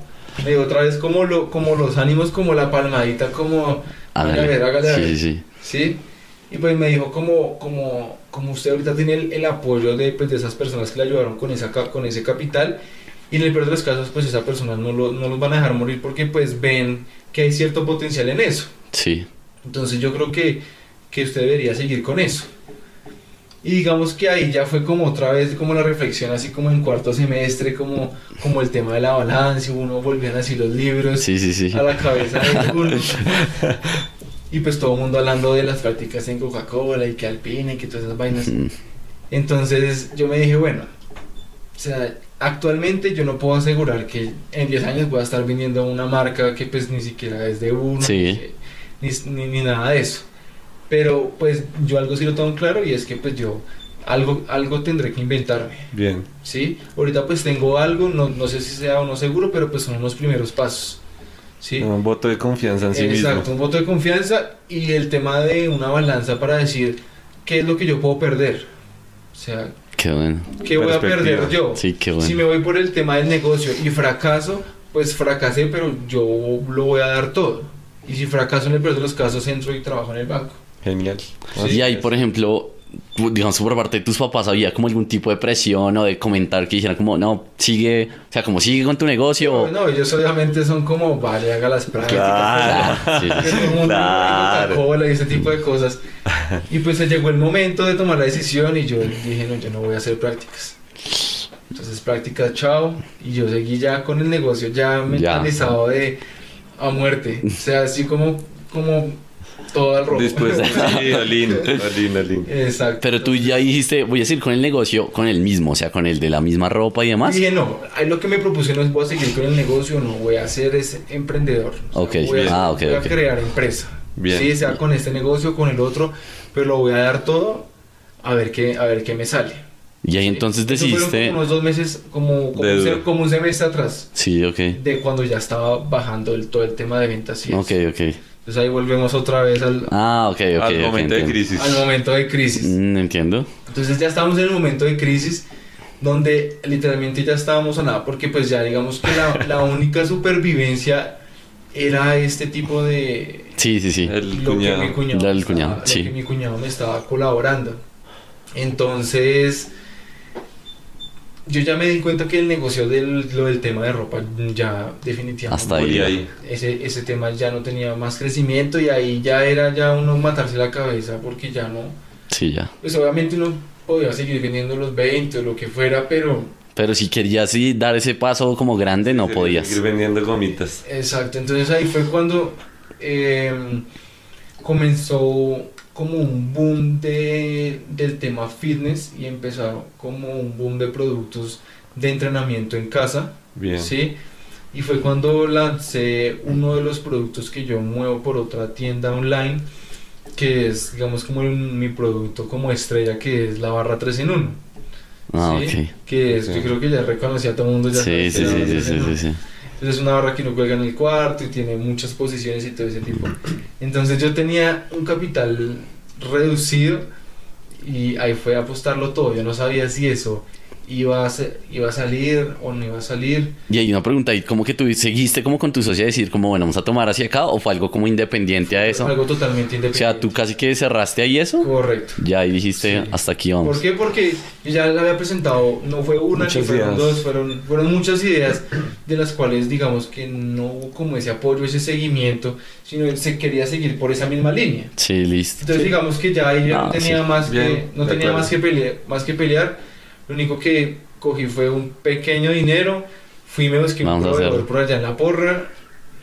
me dio otra vez como, lo, como los ánimos, como la palmadita, como hágale, Hágale. hágale, hágale. Sí, sí. ¿sí? Y pues me dijo como, como, como usted ahorita tiene el, el apoyo de, pues, de esas personas que le ayudaron con, esa, con ese capital y en el peor de los casos pues esas personas no, lo- no los van a dejar morir porque pues ven que hay cierto potencial en eso. Sí. Entonces yo creo que, que usted debería seguir con eso. Y digamos que ahí ya fue como otra vez como la reflexión así como en cuarto semestre, como, como el tema de la balanza, uno volvían así los libros Sí, sí, sí. a la cabeza de uno. Y pues todo el mundo hablando de las prácticas en Coca-Cola y que Alpine y que todas esas vainas. Mm, Entonces yo me dije, bueno, o sea, actualmente yo no puedo asegurar que en 10 años voy a estar vendiendo una marca que pues ni siquiera es de uno, Sí. ni, ni, ni nada de eso. Pero pues yo algo sí lo tengo claro y es que pues yo algo, algo tendré que inventarme. Bien. ¿sí? Ahorita pues tengo algo, no, no sé si sea o no seguro, pero pues son unos primeros pasos, ¿sí? Un voto de confianza en sí Exacto, mismo. un voto de confianza y el tema de una balanza para decir qué es lo que yo puedo perder. O sea, Qué bueno. ¿qué voy a perder yo? Sí, qué Si me voy por el tema del negocio y fracaso, pues fracasé, pero yo lo voy a dar todo. Y si fracaso en el peor de los casos, entro y trabajo en el banco. Genial. Sí. Y ahí, por ejemplo, digamos, por parte de tus papás, había como algún tipo de presión o de comentar que dijeran como, no, sigue, o sea, como sigue con tu negocio. o- No, ellos obviamente son como, vale, haga las prácticas. Claro. Ah, <laughs> sí, sí, mundo Claro. Coca-Cola y ese tipo de cosas. <laughs> Y pues se llegó el momento de tomar la decisión y yo dije, no, yo no voy a hacer prácticas. Entonces prácticas, chao. Y yo seguí ya con el negocio ya mentalizado de a muerte. O sea, así como, como todo al rojo. Después, <laughs> sí, Olin, Olin, Olin. Exacto. Pero tú ya dijiste, voy a seguir con el negocio, con el mismo, o sea, con el de la misma ropa y demás. Dije, no, lo que me propuse no es voy a seguir con el negocio, no, voy a ser ese emprendedor. O sea, Ok, voy a, ah, ok, voy a ok. crear empresa. Bien. Sí, sea con este negocio, con el otro, pero lo voy a dar todo a ver qué, a ver qué me sale. Y ahí Sí. entonces Eso decidiste... como unos dos meses, como, como, De un, como un semestre atrás, Sí, ok. de cuando ya estaba bajando el, todo el tema de ventas. y eso. Ok, ok. Entonces ahí volvemos otra vez al, Ah, ok, ok. Al momento de entiendo. crisis. al momento de crisis. Mm, entiendo. Entonces ya estábamos en el momento de crisis donde literalmente ya estábamos a nada porque pues ya digamos que la, la única supervivencia era este tipo de Sí, sí, sí. El lo cuñado. que mi cuñado, estaba- cuñado, lo sí. que mi cuñado me estaba colaborando. Entonces yo ya me di cuenta que el negocio del, lo del tema de ropa ya definitivamente Hasta ahí. Morí ahí. ese, ese tema ya no tenía más crecimiento y ahí ya era ya uno matarse la cabeza porque ya no Sí, ya. pues obviamente uno podía seguir vendiendo los 20 o lo que fuera, pero Pero si querías sí, dar ese paso como grande, no podías. Seguir vendiendo gomitas. exacto. Entonces ahí fue cuando eh, comenzó como un boom de, del tema fitness y empezó como un boom de productos de entrenamiento en casa. Bien. ¿sí? Y fue cuando lancé uno de los productos que yo muevo por otra tienda online, que es, digamos, como mi producto como estrella, que es la barra 3 en 1. Ah, ¿sí? Que es, yo creo que ya reconocía a todo el mundo. Ya Sí, sí, que la sí, barra sí, 3 sí, en 1. sí, sí. Entonces es una barra que uno cuelga en el cuarto y tiene muchas posiciones y todo ese tipo. Entonces yo tenía un capital reducido y ahí fue a apostarlo todo. Yo no sabía si eso iba a, ser- iba a salir o no iba a salir. Y hay una pregunta ahí, ¿cómo que tú seguiste como con tu socia a decir como, bueno, vamos a tomar hacia acá o fue algo como independiente a eso? Algo totalmente O independiente. sea, tú casi que cerraste ahí eso. Correcto. Ya ahí dijiste, Sí. hasta aquí vamos. ¿Por qué? Porque yo ya le había presentado, no fue una, ni Muchas fueron ideas. dos, fueron, fueron muchas ideas de las cuales digamos que no hubo como ese apoyo, ese seguimiento, sino se quería seguir por esa misma línea. Sí, listo. Entonces digamos que ya ahí ya Ah, no tenía sí. más que Bien, no de tenía acuerdo. más que pelear, más que pelear. Lo único que cogí fue un pequeño dinero, fui me busqué un proveedor por allá en la porra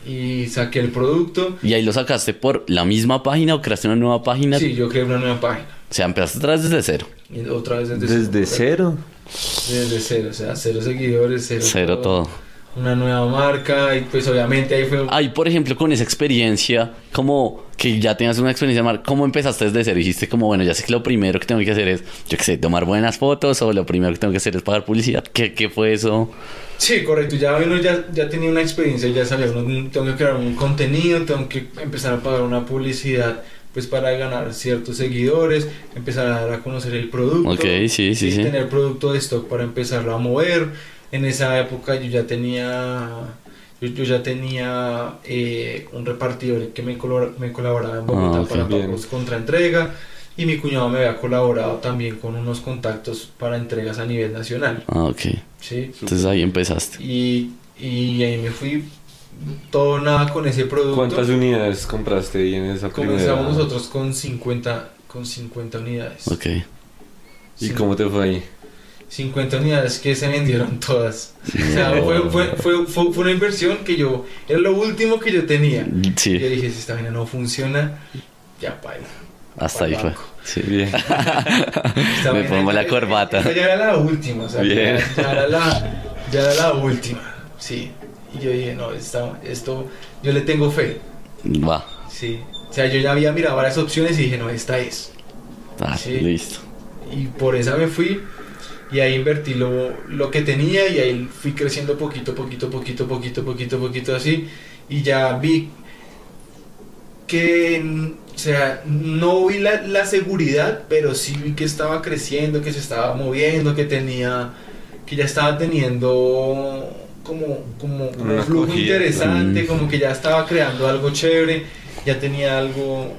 y saqué el producto. ¿Y ahí lo sacaste por la misma página o creaste una nueva página? Sí, yo creé una nueva página. O sea, empezaste atrás desde cero. Y otra vez desde, Desde cero. Desde cero, o sea, cero seguidores, cero, Cero todo. Una nueva marca y pues obviamente ahí fue... Ahí, por ejemplo, con esa experiencia, como que ya tenías una experiencia, Mar, ¿cómo empezaste desde cero? Dijiste como, bueno, ya sé que lo primero que tengo que hacer es, yo qué sé, tomar buenas fotos o lo primero que tengo que hacer es pagar publicidad. ¿Qué, qué fue eso? Sí, correcto, ya uno ya, ya tenía una experiencia, ya sabía, uno, tengo que crear un contenido, tengo que empezar a pagar una publicidad pues para ganar ciertos seguidores, empezar a dar a conocer el producto. Ok, sí, sí, sí. Tener producto de stock para empezarlo a mover. En esa época yo ya tenía... Yo, yo ya tenía eh, un repartidor que me, colabora- me colaboraba en Bogotá Ah, ok, para pagos contra entrega y mi cuñado me había colaborado también con unos contactos para entregas a nivel nacional. Ah, ok. ¿sí? Entonces ahí empezaste. Y, y ahí me fui todo nada con ese producto. ¿Cuántas unidades compraste ahí en esa primera? Comenzamos nosotros con 50, con 50 unidades. Ok. ¿Y cómo te fue ahí? 50 unidades que se vendieron <laughs> todas. O sea, fue, fue, fue, fue- una inversión que yo, era lo último que yo tenía. Y yo Sí, dije, si esta vaina no funciona, ya paila. hasta ahí fue. Sí. Bien. <laughs> Esta Me pongo la corbata. esta ya era la última, o sea, Bien. Ya, ya era la, ya era la última. Sí. Y yo dije, no, esta- esto, yo le tengo fe. Va. Sí. O sea, yo ya había mirado varias opciones y dije, no, esta es. Ah, Sí. listo. Y por esa me fui y ahí invertí lo, lo que tenía y ahí fui creciendo poquito, poquito, poquito, poquito, poquito, poquito así. Y ya vi que, o sea, no vi la, la seguridad, pero sí vi que estaba creciendo, que se estaba moviendo, que tenía, que ya estaba teniendo como, como, como un flujo interesante, como que ya estaba creando algo chévere, ya tenía algo,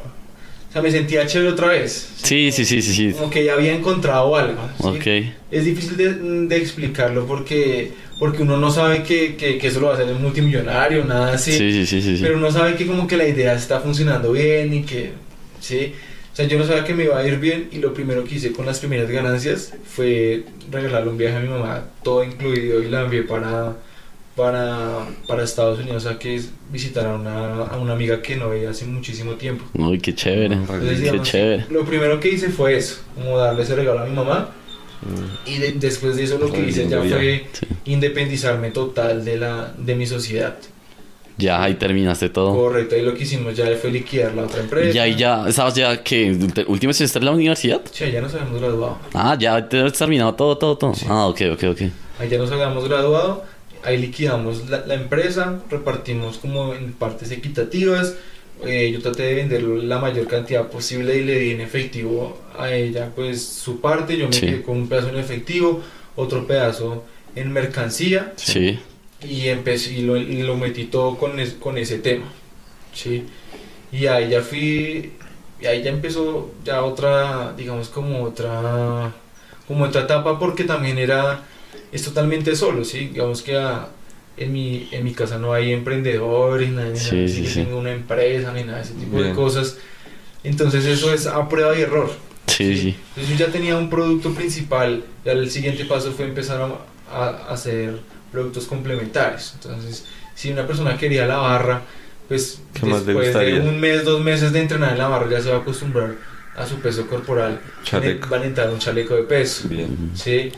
o sea, me sentía chévere otra vez. Sí, sí, sí, sí, sí. Como que ya había encontrado algo. ¿sí? Ok. Es difícil de, de explicarlo porque, porque uno no sabe que, que, que eso lo va a hacer el multimillonario, nada así. Sí, sí, sí, sí. sí. Pero uno sabe que como que la idea está funcionando bien y que, sí. O sea, yo no sabía que me iba a ir bien y lo primero que hice con las primeras ganancias fue regalarle un viaje a mi mamá, todo incluido, y la envié para, para, para Estados Unidos a que visitara a una, a una amiga que no veía hace muchísimo tiempo. Uy, qué chévere. Entonces, Qué digamos, chévere. Lo primero que hice fue eso, como darle ese regalo a mi mamá. Y de- después de eso lo que hice ya fue Sí. independizarme total de, la, de mi sociedad. Ya ahí terminaste todo. Correcto, y lo que hicimos ya fue liquidar la otra empresa. Y ahí ya, ¿estabas ya que último semestre de la universidad? Sí, ya nos habíamos graduado. Ah, ya te has terminado todo, todo, todo. Ah, ok, ok, ok. Ahí ya nos habíamos graduado, ahí liquidamos la, la empresa, repartimos como en partes equitativas. eh, yo traté de vender la mayor cantidad posible y le di en efectivo a ella pues su parte. Yo me Sí. quedé con un pedazo en efectivo, otro pedazo en mercancía Sí. y empecé y lo, y lo metí todo con, es- con ese tema. ¿sí? Y ahí ya fui, y ahí ya empezó ya otra, digamos como otra, como otra etapa porque también era, es totalmente solo, ¿sí? Digamos que ah, en, mi, en mi casa no hay emprendedores, nada, ni Sí, sí, sí. tengo una empresa, ni nada de ese tipo Bien. de cosas. Entonces eso es a prueba y error. Sí, sí. Entonces yo ya tenía un producto principal, ya el siguiente paso fue empezar a, a hacer productos complementarios. Entonces, si una persona quería la barra, pues ¿Qué más le después de un mes, dos meses de entrenar en la barra ya se va a acostumbrar a su peso corporal. Chaleco. Van a entrar un chaleco de peso. Bien. ¿sí?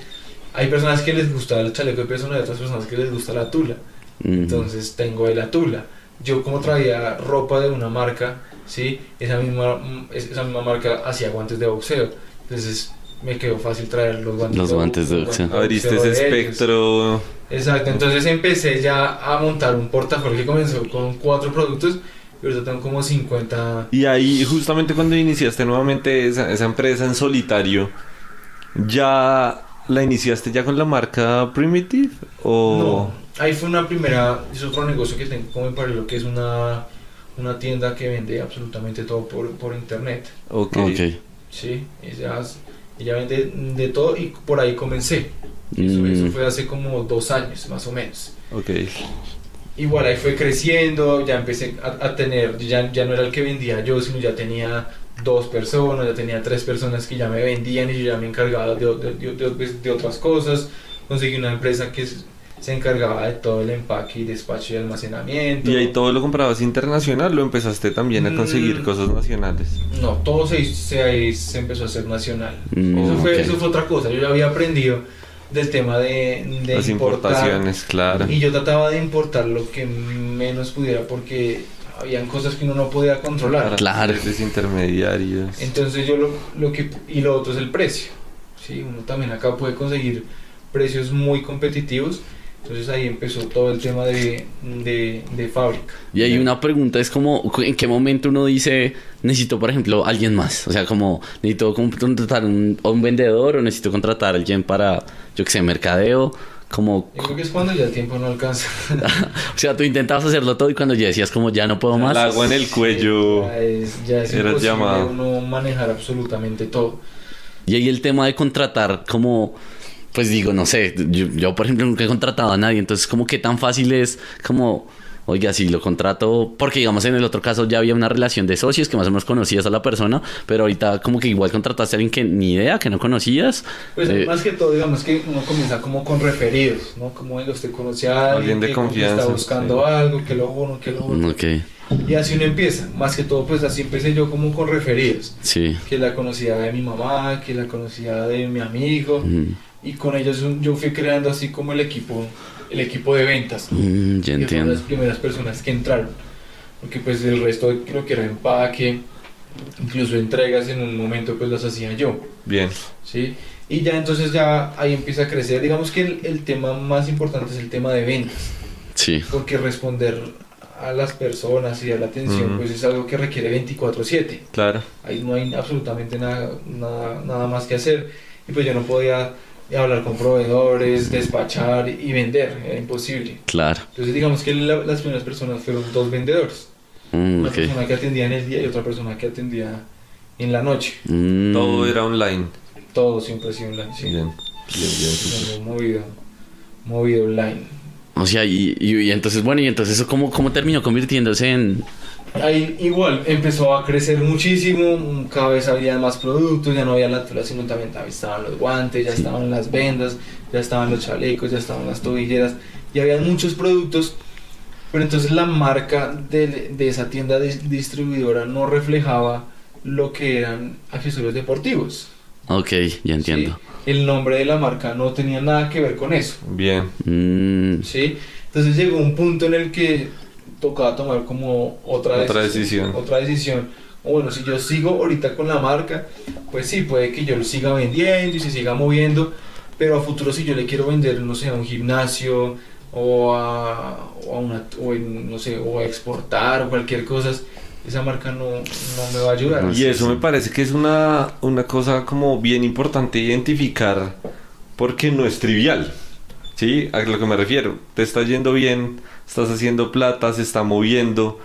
Hay personas que les gusta el chaleco de peso, no hay otras personas que les gusta la tula. Ujú. Entonces tengo ahí la tula. Yo como traía ropa de una marca, ¿sí? esa, misma, mm, es- esa misma marca hacía guantes de boxeo. Entonces me quedó fácil traer los guantes, Los guantes de boxeo. Abriste ese ellos. espectro. Exacto, entonces empecé ya a montar un portafolio que comenzó con cuatro productos y ahorita tengo como 50. Y ahí, justamente cuando iniciaste nuevamente esa, esa empresa en solitario, ¿ya la iniciaste ya con la marca Primitive? ¿O No, ahí fue una primera, es otro negocio que tengo como en paralelo que es una, una tienda que vende absolutamente todo por, por internet. Ok. Ok. Sí, ella, ella vende de todo y por ahí comencé. Eso, Mm. eso fue hace como dos años más o menos. Ok. Igual ahí fue creciendo, ya empecé a, a tener, ya, ya no era el que vendía yo, sino ya tenía dos personas, ya tenía tres personas que ya me vendían y yo ya me encargaba de, de- de- de- de otras cosas. Conseguí una empresa que se encargaba de todo el empaque y despacho y almacenamiento. ¿Y ahí todo lo comprabas internacional o empezaste también a conseguir Mm. cosas nacionales? No, todo se, se, se empezó a hacer nacional. Mm, eso, fue, ok. eso fue otra cosa. Yo ya había aprendido del tema de, de Las importar, importaciones, claro. Y yo trataba de importar lo que menos pudiera porque habían cosas que uno no podía controlar. Claro. Intermediarios. Entonces yo lo, lo que... Y lo otro es el precio. ¿sí? Uno también acá puede conseguir precios muy competitivos. Entonces ahí empezó todo el tema de, de, de fábrica. Y hay una pregunta, es como, ¿en qué momento uno dice, necesito, por ejemplo, alguien más? O sea, como, necesito contratar un, a un vendedor o necesito contratar a alguien para, yo qué sé, mercadeo. Como, Yo creo que es cuando ya el tiempo no alcanza. <laughs> o sea, tú intentabas hacerlo todo y cuando ya decías como, ya no puedo más. El agua en el cuello. Ya es, ya es imposible llamado. uno manejar absolutamente todo. Y ahí el tema de contratar, como, pues digo, no sé, yo, yo, por ejemplo nunca he contratado a nadie, entonces como que tan fácil es como, oiga, si lo contrato, porque digamos en el otro caso ya había una relación de socios que más o menos conocías a la persona, pero ahorita como que igual contrataste a alguien que ni idea, que no conocías. Pues eh, más que todo, digamos que uno comienza como con referidos, ¿no? Como venga, usted conoce a alguien, Alguien de que confianza, está buscando sí. algo, que lo uno, que lo otro. ok, Y así uno empieza. Más que todo, pues así empecé yo como con referidos. sí. Que la conocía de mi mamá, que la conocía de mi amigo. Mm, Y con ellos yo fui creando así como el equipo, el equipo de ventas. mm, ya que fueron entiendo. las primeras personas que entraron. Porque pues el resto creo que era empaque, incluso entregas en un momento pues las hacía yo, Bien. ¿sí? Y ya entonces ya ahí empieza a crecer. Digamos que el, el tema más importante es el tema de ventas, Sí, porque responder a las personas y a la atención pues es algo que requiere 24/7. Claro. Ahí no hay absolutamente nada, nada, nada más que hacer. Y pues yo no podía hablar con proveedores, despachar y vender, era imposible. claro. Entonces digamos que la- las primeras personas fueron dos vendedores. Mm, Una persona que atendía en el día y otra persona que atendía en la noche. Mm, Todo era online. Todo siempre ha sido online, sí. Bien, bien, bien. movido, movido online. O sea, y, y- y entonces, bueno, y entonces eso cómo, cómo terminó convirtiéndose en... Ahí igual empezó a crecer muchísimo, cada vez había más productos, ya no había la tela, sino también estaban los guantes, ya estaban las vendas, ya estaban los chalecos, ya estaban las tobilleras, y había muchos productos, pero entonces la marca de, de esa tienda dis- distribuidora no reflejaba lo que eran accesorios deportivos. Ok, ya entiendo. ¿sí? El nombre de la marca no tenía nada que ver con eso. Bien. Mm, ¿sí? Entonces llegó un punto en el que tocaba tomar como otra, Otra decisión. Otra decisión. O bueno, si yo sigo ahorita con la marca, pues sí, puede que yo lo siga vendiendo y se siga moviendo, pero a futuro si yo le quiero vender, no sé, a un gimnasio o a, o a una, o en, no sé, o a exportar o cualquier cosa, esa marca no, no me va a ayudar. Y eso me parece que es una, una cosa como bien importante identificar porque no es trivial. ¿Sí? A lo que me refiero. Te está yendo bien, estás haciendo plata, se está moviendo.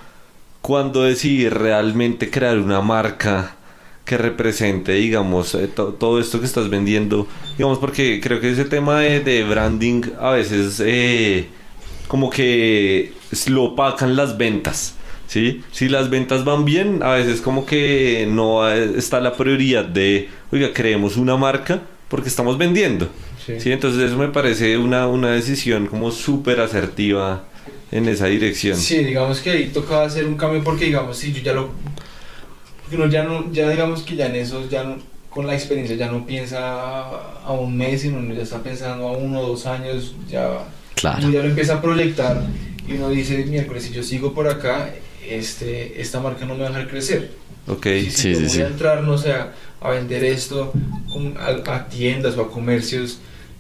Cuando decidir realmente crear una marca que represente, digamos, eh, to- todo esto que estás vendiendo. Digamos, porque creo que ese tema de, de branding a veces eh, como que lo opacan las ventas. ¿sí? Si las ventas van bien, a veces como que no eh, está la prioridad de, oiga, creemos una marca porque estamos vendiendo. Sí. ¿sí? Entonces eso me parece una, una decisión como súper asertiva en esa dirección. Sí, digamos que ahí tocaba hacer un cambio porque digamos, si yo ya lo... Porque uno ya no, ya digamos que ya en eso, ya no- con la experiencia ya no piensa a un mes, sino uno ya está pensando a uno o dos años, ya, claro. uno ya lo empieza a proyectar y uno dice, miércoles, si yo sigo por acá, este, esta marca no me va a dejar crecer. Ok. Si, Sí, yo sí, voy sí. a entrar, no sé, a, a vender esto a, a tiendas o a comercios,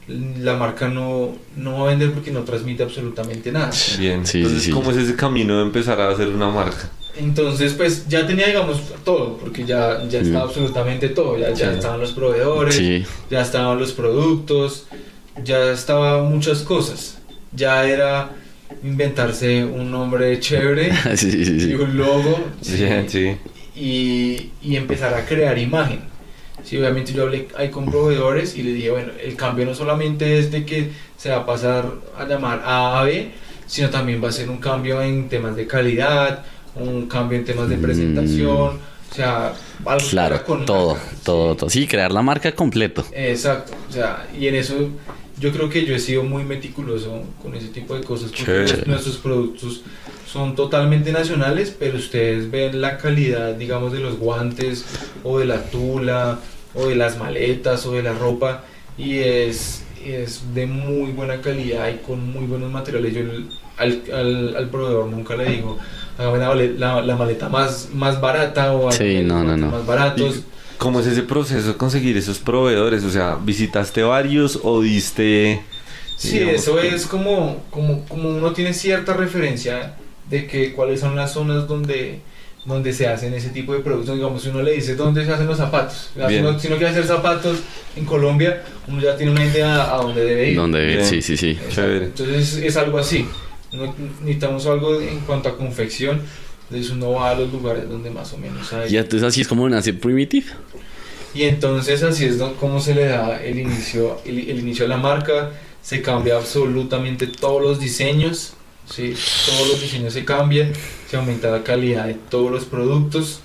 la marca no, no va a vender porque no transmite absolutamente nada. Bien. Sí, Entonces, sí, sí. ¿cómo es ese camino de empezar a hacer una marca? Entonces, pues ya tenía, digamos, todo, porque ya, ya estaba absolutamente todo. Ya, ya Sí. estaban los proveedores, Sí, ya estaban los productos, ya estaban muchas cosas. Ya era inventarse un nombre chévere <laughs> sí, sí, y un logo sí, Bien, sí. y, y empezar a crear imagen. Sí, obviamente yo hablé ahí con proveedores y le dije, bueno, el cambio no solamente es de que se va a pasar a llamar A a B, sino también va a ser un cambio en temas de calidad, un cambio en temas de Mm. presentación, o sea, algo Claro, con todo, marca, todo, sí. todo. Sí, crear la marca completo. Exacto, o sea, y en eso yo creo que yo he sido muy meticuloso con ese tipo de cosas, porque nuestros productos son totalmente nacionales, pero ustedes ven la calidad, digamos, de los guantes o de la tula o de las maletas o de la ropa y es, es de muy buena calidad y con muy buenos materiales. Yo el- al, al, al proveedor nunca le digo, hágame la, la- la maleta más, más barata o Sí, no, no, no. más baratos. ¿Y ¿Cómo es ese proceso de conseguir esos proveedores? O sea, ¿visitaste varios o diste... Sí, eso que- es como, como, como uno tiene cierta referencia de que cuáles son las zonas donde, donde se hacen ese tipo de productos. Digamos, si uno le dice dónde se hacen los zapatos. Si uno, si uno quiere hacer zapatos en Colombia, uno ya tiene una idea a dónde debe ir. Donde, Bien. sí, sí, sí. Chévere. Entonces es algo así. No- necesitamos algo en cuanto a confección. Entonces uno va a los lugares donde más o menos hay. Y entonces así es como nace Primitive. Y entonces así es como se le da el inicio, el, el inicio de la marca, se cambia absolutamente todos los diseños, ¿sí? todos los diseños se cambian, se aumenta la calidad de todos los productos.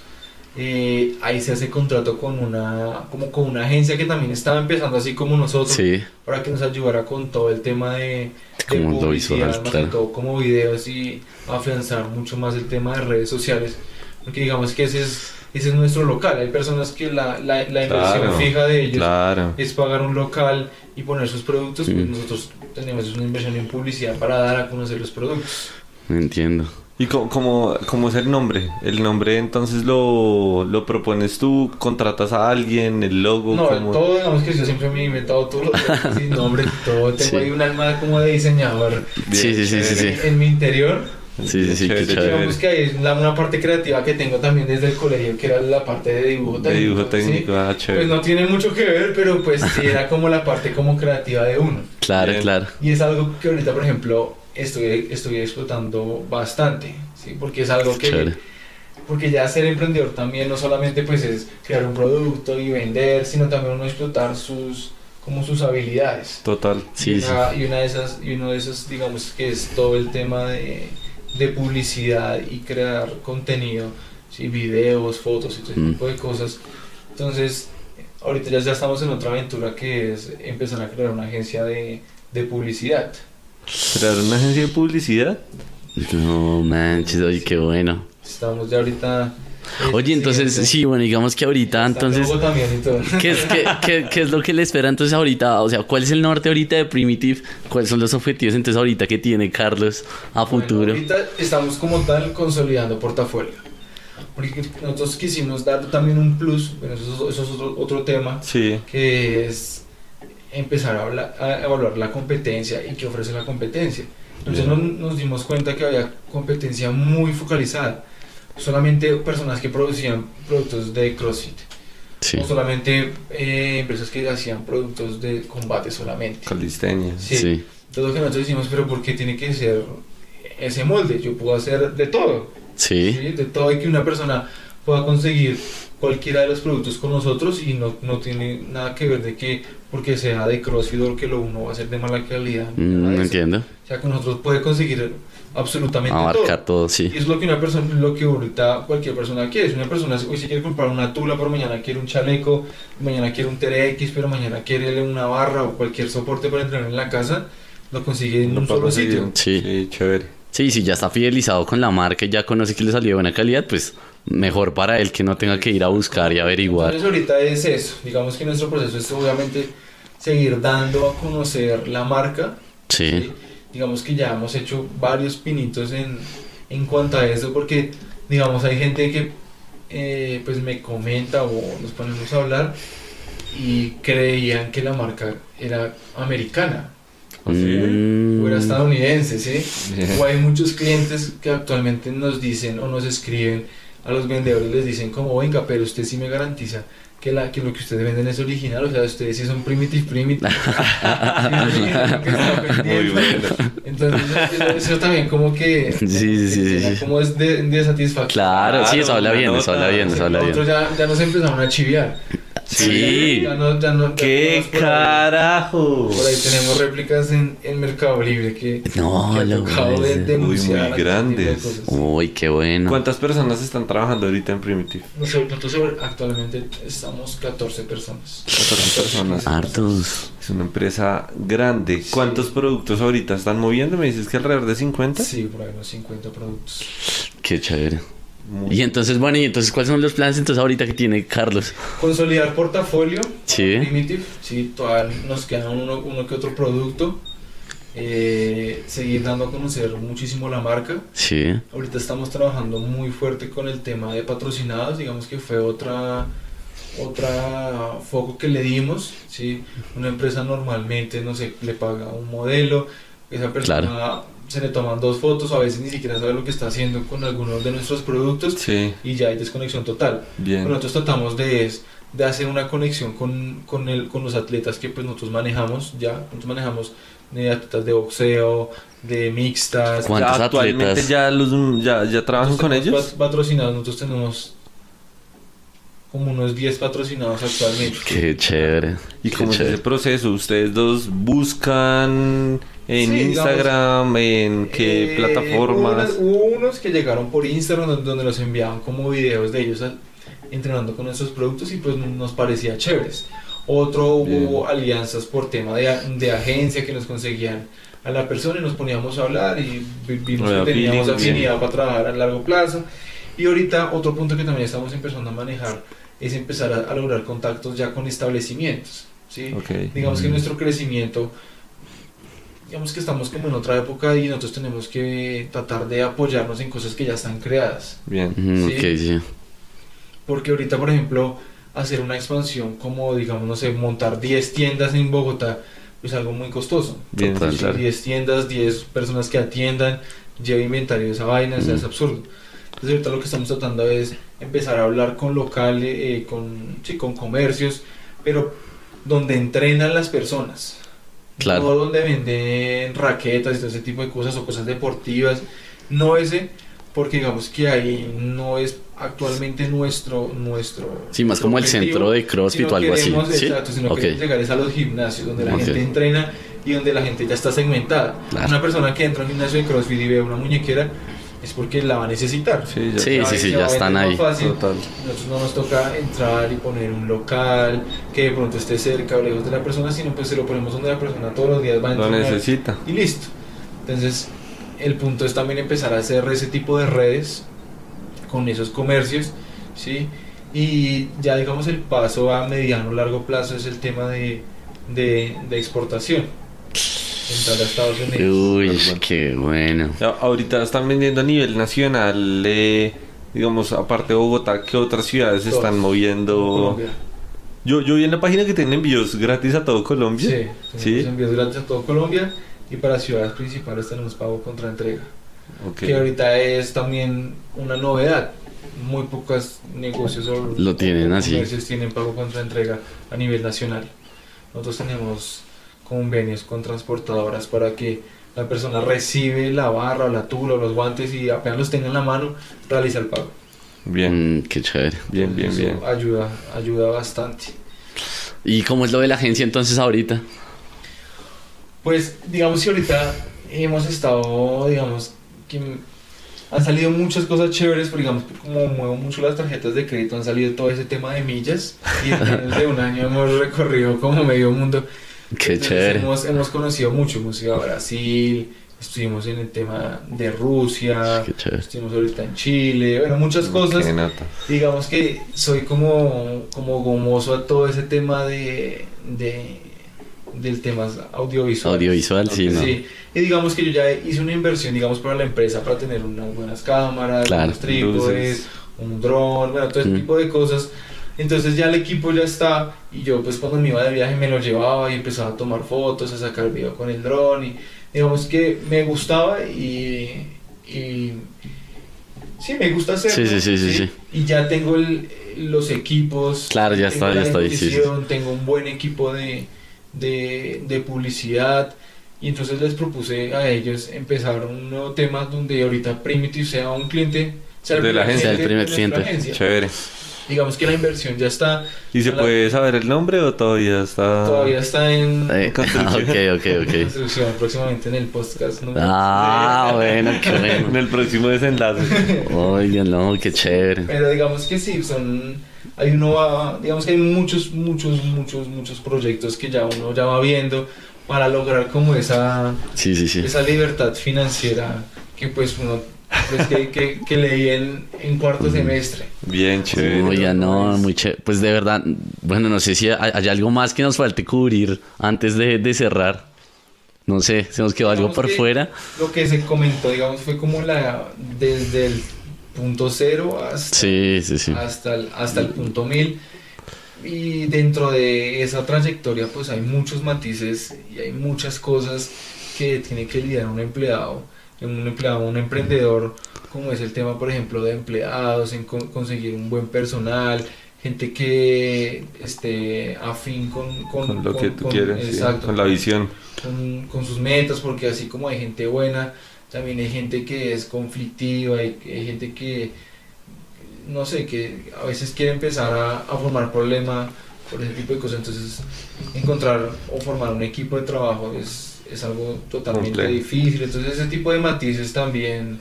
eh, ahí se hace contrato con una, como con una agencia que también estaba empezando así como nosotros, Sí, para que nos ayudara con todo el tema de, de publicidad, más claro. todo como videos y afianzar mucho más el tema de redes sociales, porque digamos que ese es, ese es nuestro local, hay personas que la, la, la inversión Claro, fija de ellos Claro. es pagar un local y poner sus productos, pues Mm. nosotros tenemos una inversión en publicidad para dar a conocer los productos. entiendo. ¿Y cómo, cómo, cómo es el nombre? ¿El nombre entonces lo, lo propones tú? ¿Contratas a alguien? ¿El logo? No, cómo? todo, digamos que yo siempre me he inventado nombres sin nombre, todo, tengo Sí. ahí un alma como de diseñador Sí, sí, sí, sí, sí. en mi interior. Sí, sí, sí, qué Chévere, chévere. Digamos que ahí es la, una parte creativa que tengo también desde el colegio, que era la parte de dibujo De técnico. dibujo ¿sí? técnico, ah, chévere. Pues no tiene mucho que ver, pero pues sí era como la parte como creativa de uno. Claro, Bien. claro. Y es algo que ahorita, por ejemplo, estoy, estoy explotando bastante, ¿sí? Porque es algo que Chévere. porque ya ser emprendedor también no solamente pues es crear un producto y vender, sino también uno explotar sus como sus habilidades. Total. Sí, y, sí. una, y una de esas, y uno de esos, digamos que es todo el tema de, de publicidad y crear contenido, ¿sí? videos, fotos y todo ese Mm. tipo de cosas. Entonces, ahorita ya, ya estamos en otra aventura que es empezar a crear una agencia de, de publicidad. ¿Crear una agencia de publicidad? No manches, oye, qué bueno. Estamos ya ahorita... Oye, entonces, sí, bueno, digamos que ahorita, entonces. ¿qué es, qué, qué- qué es lo que le espera entonces ahorita? O sea, ¿cuál es el norte ahorita de Primitive? ¿Cuáles son los objetivos entonces ahorita que tiene Carlos a Bueno, futuro? ahorita estamos como tal consolidando portafolio. Porque nosotros quisimos dar también un plus, bueno, eso, es- eso es otro, otro tema, Sí. que es empezar a, hablar- a evaluar la competencia y qué ofrece la competencia. Entonces nos, nos dimos cuenta que había competencia muy focalizada. Solamente personas que producían productos de CrossFit. Sí. O solamente eh, empresas que hacían productos de combate solamente. Calistenia. Sí. Sí. Todo lo que nosotros decimos, pero ¿por qué tiene que ser ese molde? Yo puedo hacer de todo. Sí. ¿sí? De todo y que una persona pueda conseguir cualquiera de los productos con nosotros y no, no tiene nada que ver de que porque sea de CrossFit o que lo uno va a ser de mala calidad. Mm, no eso. entiendo. O sea, con nosotros puede conseguir absolutamente Abarcar todo. todo, sí. Y es lo que una persona, lo que ahorita cualquier persona quiere. Si una persona hoy se quiere comprar una tula, pero mañana quiere un chaleco, mañana quiere un TRX, pero mañana quiere una barra o cualquier soporte para entrenar en la casa, lo consigue en Lo un solo conseguir. sitio. Sí. Sí, chévere. Sí, si ya está fidelizado con la marca y ya conoce que le salió de buena calidad, pues mejor para él que no tenga que ir a buscar y averiguar. Entonces ahorita es eso. Digamos que nuestro proceso es obviamente seguir dando a conocer la marca. Sí. ¿sí? Digamos que ya hemos hecho varios pinitos en, en cuanto a eso porque digamos hay gente que eh, pues me comenta o nos ponemos a hablar y creían que la marca era americana. Mm, o era estadounidense. O hay muchos clientes que actualmente nos dicen o nos escriben a los vendedores, les dicen como, venga, pero usted sí me garantiza que, la, que lo que ustedes venden es original, o sea, ustedes sí son primitive, primitive. <laughs> Entonces, eso, eso también como que... Sí, sí, sí, genera sí. Como es de, de satisfacción. Claro, sí, eso habla bien, eso habla bien, eso habla bien. Nosotros ya, ya nos empezaron a chiviar. Sí. Ya no, ya no, ¡Qué carajo! Por ahí tenemos réplicas en, en Mercado Libre que, No, que lo de, denunciar muy este grandes. Uy, qué bueno. ¿Cuántas personas están trabajando ahorita en Primitive? Nosotros, nosotros actualmente estamos 14 personas. 14 personas. Hartos. Es una empresa grande. ¿Cuántos productos ahorita están moviendo? Me dices que alrededor de 50. Sí, por ahí unos 50 productos. Qué chévere. Muy- Y entonces, bueno, y entonces, ¿cuáles son los planes entonces ahorita que tiene Carlos? Consolidar portafolio. Sí. Primitive. Sí, todavía nos queda uno, uno que otro producto. Eh, seguir dando a conocer muchísimo la marca. Sí. Ahorita estamos trabajando muy fuerte con el tema de patrocinados, digamos que fue otra otra foco que le dimos, ¿sí? Una empresa normalmente, no sé, le paga un modelo, esa persona se le toman dos fotos, a veces ni siquiera sabe lo que está haciendo con algunos de nuestros productos Sí, y ya hay desconexión total. bien. Pero nosotros tratamos de, es- de hacer una conexión con, con, el, con los atletas que pues nosotros manejamos ya, nosotros manejamos eh, atletas de boxeo, de mixtas, ¿Cuántos Ya actualmente atletas? ya, los, ya, ya trabajan con ellos. Patrocinados, nosotros tenemos como unos 10 patrocinados actualmente. Qué chévere. ¿Y qué cómo es chévere. ese proceso? ¿Ustedes dos buscan en Sí, digamos, Instagram? ¿En qué Eh, plataformas? Hubo, hubo unos que llegaron por Instagram donde, donde los enviaban como videos de ellos entrenando con nuestros productos y pues nos parecía chéveres. Otro hubo alianzas por tema de, de agencia que nos conseguían a la persona y nos poníamos a hablar y vi- vimos que teníamos afinidad para trabajar a largo plazo. Y ahorita otro punto que también estamos empezando a manejar es empezar a, a lograr contactos ya con establecimientos. ¿sí? Ok. Digamos que Mm. nuestro crecimiento, digamos que estamos como en otra época y nosotros tenemos que tratar de apoyarnos en cosas que ya están creadas. Bien. Sí. Ok, sí. Porque ahorita, por ejemplo, hacer una expansión como, digamos, no sé, montar 10 tiendas en Bogotá, es algo muy costoso. Bien, Total. sí, claro. 10 tiendas, 10 personas que atiendan, lleva inventario de esa vaina, o sea, es absurdo. Entonces ahorita lo que estamos tratando es empezar a hablar con locales, eh, con, sí, con comercios, pero donde entrenan las personas. Claro. No donde venden raquetas y todo ese tipo de cosas o cosas deportivas. No ese, porque digamos que ahí no es actualmente nuestro nuestro Sí, más como el objetivo, centro de CrossFit o algo así, ¿sí? Exacto, sino Ok. queremos llegar es a los gimnasios donde la Ok. gente entrena y donde la gente ya está segmentada. Claro. Una persona que entra a un gimnasio de CrossFit y ve una muñequera es porque la va a necesitar. Sí, ya Sí, sí, sí, ya están ahí. fácil. Total. Nosotros no nos toca entrar y poner un local que de pronto esté cerca o lejos de la persona, sino pues se lo ponemos donde la persona todos los días va a Lo entrenar necesita. y listo. Entonces, el punto es también empezar a hacer ese tipo de redes con esos comercios, ¿sí? Y ya digamos el paso a mediano largo plazo es el tema de, de, de exportación. Entrar a Estados Unidos. Uy, qué bueno. Ahorita están vendiendo a nivel nacional, eh, digamos, aparte de Bogotá, ¿qué otras ciudades están moviendo? Colombia. Yo, yo vi en la página que tienen envíos gratis a todo Colombia. Sí, Sí. tenemos envíos gratis a todo Colombia y para ciudades principales tenemos pago contra entrega. Ok. Que ahorita es también una novedad. Muy pocos negocios o Lo tienen así. tienen pago contra entrega a nivel nacional. Nosotros tenemos convenios con transportadoras para que la persona recibe la barra o la tula o los guantes y apenas los tenga en la mano, realiza el pago. Bien, Mm, qué chévere. bien, bien, Eso bien. Ayuda, ayuda bastante. ¿Y cómo es lo de la agencia entonces ahorita? Pues digamos que ahorita hemos estado, digamos, que han salido muchas cosas chéveres, pero digamos que como muevo mucho las tarjetas de crédito, han salido todo ese tema de millas y en menos de un año hemos recorrido como medio mundo. Qué Entonces, chévere. Hemos, hemos conocido mucho, hemos ido a Brasil, estuvimos en el tema de Rusia, Qué chévere. estuvimos ahorita en Chile, bueno, muchas cosas. Qué nota. Digamos que soy como, como gomoso a todo ese tema de, de del tema audiovisual. Audiovisual, sí, ¿no? Sí, y digamos que yo ya hice una inversión, digamos, para la empresa para tener unas buenas cámaras, Claro. unos trípodes, Luces. un dron, bueno, todo ese Mm. tipo de cosas. Entonces ya el equipo ya está y yo pues cuando me iba de viaje me lo llevaba y empezaba a tomar fotos, a sacar video con el dron y digamos que me gustaba y, y sí, me gusta hacerlo. Sí, sí, sí, sí, sí. Y ya tengo el- los equipos. Claro, ya está, ya la está Tengo un buen equipo de, de, de publicidad. Y entonces les propuse a ellos empezar un nuevo tema donde ahorita Primitive sea un cliente, sea De la agencia. El primer cliente. Chévere. Digamos que la inversión ya está, ¿Y se La- puede saber el nombre o todavía está...? todavía está en Eh, <laughs> Construcción. ok, ok, ok. construcción próximamente en el podcast. Ah, bueno, qué <laughs> En bueno. el próximo desenlace. Oigan, no, qué chévere. Pero digamos que sí, son. Hay uno va, digamos que hay muchos, muchos, muchos, muchos proyectos que ya uno ya va viendo para lograr como esa, Sí, sí, sí. esa libertad financiera que pues uno pues, que, que, que leí en, en cuarto semestre. Bien, chévere. Oigan, no, muy chévere. Pues de verdad, bueno, no sé si hay, hay algo más que nos falte cubrir antes de, de cerrar. No sé, se nos quedó algo por que fuera. Lo que se comentó, digamos, fue como la desde el punto cero hasta, Sí, sí, sí. hasta, el, hasta el punto mil. Y dentro de esa trayectoria, pues hay muchos matices y hay muchas cosas que tiene que lidiar un empleado, un empleado, un emprendedor, como es el tema, por ejemplo, de empleados, en con- conseguir un buen personal, gente que esté afín con, con, Con lo que tú quieres, sí, exacto, con la visión. con, sus metas, porque así como hay gente buena, también hay gente que es conflictiva, hay, hay gente que, no sé, que a veces quiere empezar a, a formar problema por ese tipo de cosas, entonces encontrar o formar un equipo de trabajo es, es algo totalmente Complejo. difícil, entonces ese tipo de matices también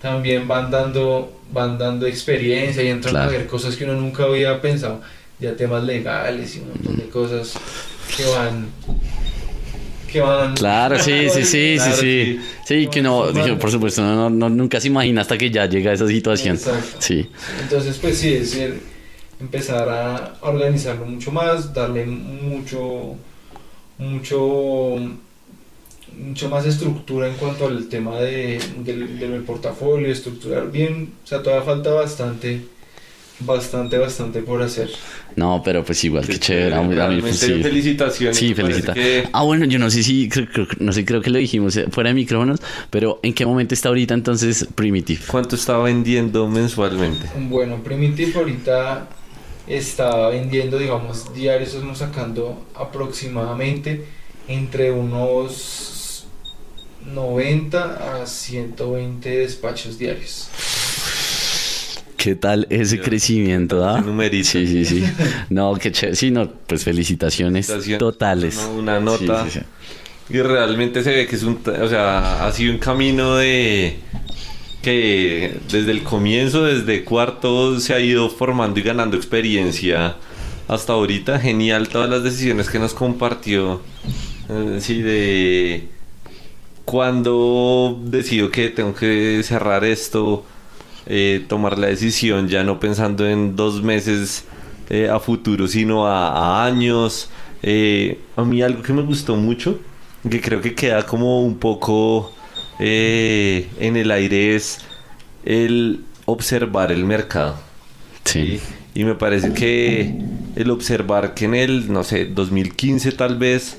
también van dando van dando experiencia y entran Claro. a ver cosas que uno nunca había pensado, ya temas legales y un montón de cosas que van que van Claro, sí, sí, sí, <laughs> sí, Claro, sí. Sí, que no, dije, por supuesto, no, nunca se imagina hasta que ya llega a esa situación. Exacto. Sí, Entonces, pues sí, es decir, empezar a organizarlo mucho más, darle mucho, mucho, mucho más estructura en cuanto al tema de, del, del portafolio, estructurar bien, o sea, todavía falta bastante, bastante, bastante por hacer. no, pero pues igual, qué chévere. A mí, a mí, pues, sí. felicitaciones. Sí, felicita. que- Ah, bueno, yo no sé si, creo, creo- no sé, creo que lo dijimos eh, fuera de micrófonos, pero ¿en qué momento está ahorita entonces Primitive? ¿Cuánto está vendiendo mensualmente? Bueno, Primitive ahorita está vendiendo, digamos, diarios, estamos sacando aproximadamente entre unos 90 a 120 despachos diarios. ¿Qué tal ese crecimiento? ¿ah? Numerito. Sí, sí, sí. No, qué chévere. Sí, no, pues felicitaciones Felicitaciones. totales. Una- una nota. Sí, sí, sí. Y realmente se ve que es un, o sea, ha sido un camino de que desde el comienzo, desde cuarto, se ha ido formando y ganando experiencia hasta ahorita. Genial todas las decisiones que nos compartió. Eh, sí, de cuando decido que tengo que cerrar esto, eh, tomar la decisión ya no pensando en dos meses eh, a futuro, sino a, a años. Eh, a mí algo que me gustó mucho, que creo que queda como un poco en el aire, es el observar el mercado. Sí. Y, y me parece que el observar que en el, no sé, 2015 tal vez,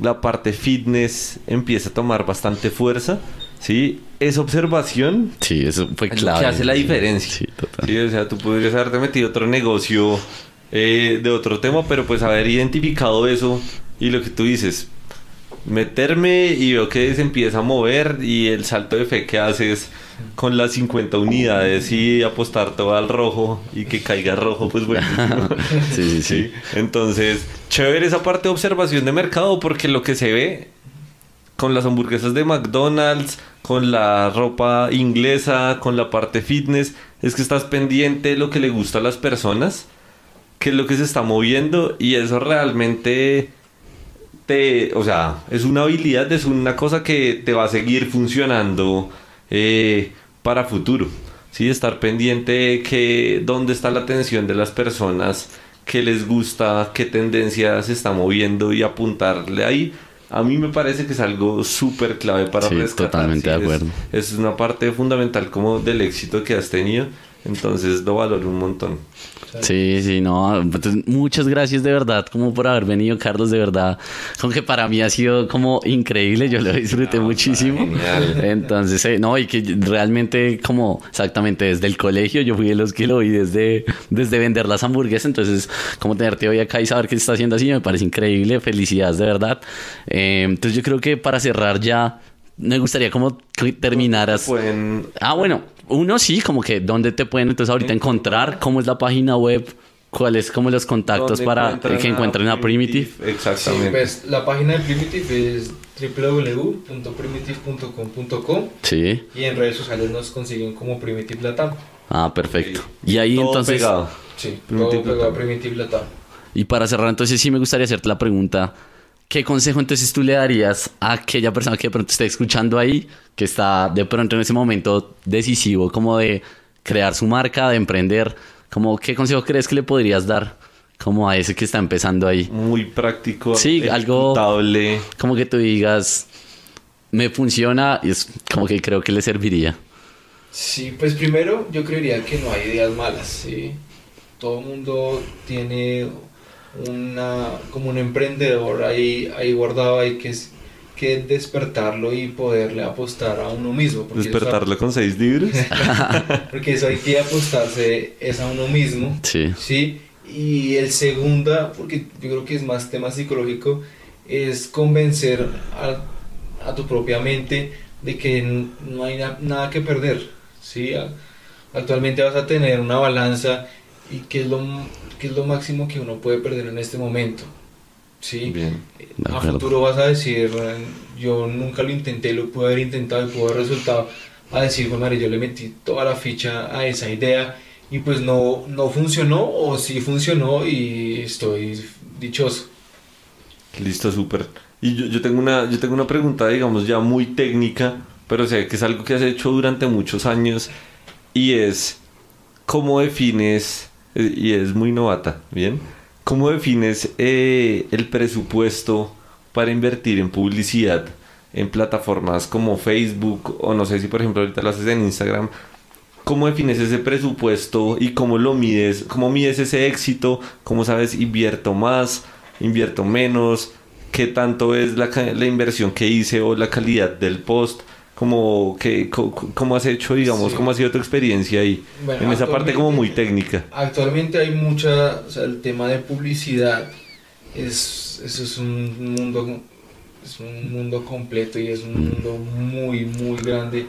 la parte fitness empieza a tomar bastante fuerza, ¿sí? Esa observación Sí, eso fue clave. que hace la diferencia. Sí, total. Sí, o sea, tú podrías haberte metido otro negocio eh, de otro tema, pero pues haber identificado eso y lo que tú dices, meterme y veo que se empieza a mover y el salto de fe que haces con las 50 unidades y apostar todo al rojo y que caiga rojo, pues bueno. <laughs> Sí, sí, sí. Entonces, chévere esa parte de observación de mercado porque lo que se ve con las hamburguesas de McDonald's, con la ropa inglesa, con la parte fitness, es que estás pendiente de lo que le gusta a las personas, qué es lo que se está moviendo y eso realmente te, o sea, es una habilidad, es una cosa que te va a seguir funcionando eh, para futuro. Sí, estar pendiente de que dónde está la atención de las personas, qué les gusta, qué tendencia se está moviendo y apuntarle ahí. A mí me parece que es algo súper clave para Sí, rescatar. totalmente de es- acuerdo. Es, una parte fundamental como del éxito que has tenido. Entonces lo valoro un montón. Sí, sí, no. entonces, muchas gracias de verdad, como por haber venido, Carlos, de verdad. Como que para mí ha sido como increíble, yo lo disfruté muchísimo. genial. Entonces, eh, no, y que realmente, como exactamente desde el colegio, yo fui de los que lo vi desde, desde vender las hamburguesas. Entonces, como tenerte hoy acá y saber que se está haciendo así, me parece increíble. Felicidades, de verdad. Eh, entonces, yo creo que para cerrar ya, me gustaría como que terminaras. Pueden Ah, bueno, uno sí, como que dónde te pueden entonces ahorita encontrar, cómo es la página web, cuáles como los contactos ¿Dónde para encuentran que encuentren a Primitive. Sí, Exactamente. pues la página de Primitive es www.primitive.com.co Sí. y en redes sociales nos consiguen como Primitive Latam. Ah, perfecto. Y ahí Todo entonces pegado. Sí, Primitive todo pegado a Latam. Primitive Latam. y para cerrar entonces sí me gustaría hacerte la pregunta, ¿qué consejo entonces tú le darías a aquella persona que de pronto esté escuchando ahí, que está de pronto en ese momento decisivo como de crear su marca, de emprender, como qué consejo crees que le podrías dar como a ese que está empezando ahí? Muy práctico. Sí, algo- como que tú digas, me funciona y es como que creo que le serviría. Sí, pues primero yo creería que no hay ideas malas, ¿sí? Todo el mundo tiene una, como un emprendedor ahí, ahí guardado, hay que, es- que despertarlo y poderle apostar a uno mismo. eso- Despertarlo con seis libros. <laughs> porque eso hay que apostarse es a uno mismo. Sí. Sí, y el segunda, porque yo creo que es más tema psicológico, es convencer a, a tu propia mente de que no hay na- nada que perder. ¿sí? Actualmente vas a tener una balanza y qué es lo, qué es lo máximo que uno puede perder en este momento. ¿sí? Bien. A futuro vas a decir, yo nunca lo intenté, lo pude haber intentado y pudo haber resultado. A decir, madre, yo le metí toda la ficha a esa idea y pues no, no funcionó o sí funcionó y estoy dichoso. Listo, súper. Y yo, yo tengo una, yo tengo una pregunta, digamos, ya muy técnica, pero sé que es algo que has hecho durante muchos años y es, ¿cómo defines, y es muy novata, ¿bien? ¿Cómo defines eh, el presupuesto para invertir en publicidad en plataformas como Facebook o no sé si por ejemplo ahorita lo haces en Instagram? ¿Cómo defines ese presupuesto y cómo lo mides? ¿Cómo mides ese éxito? ¿Cómo sabes invierto más, invierto menos? ¿Qué tanto es la, la inversión que hice o la calidad del post? ¿Cómo, que, cómo has hecho, digamos, Sí. cómo ha sido tu experiencia ahí? Bueno, en esa parte como muy técnica. Actualmente hay mucha, o sea, el tema de publicidad es, eso es un mundo es un mundo completo y es un mundo muy, muy grande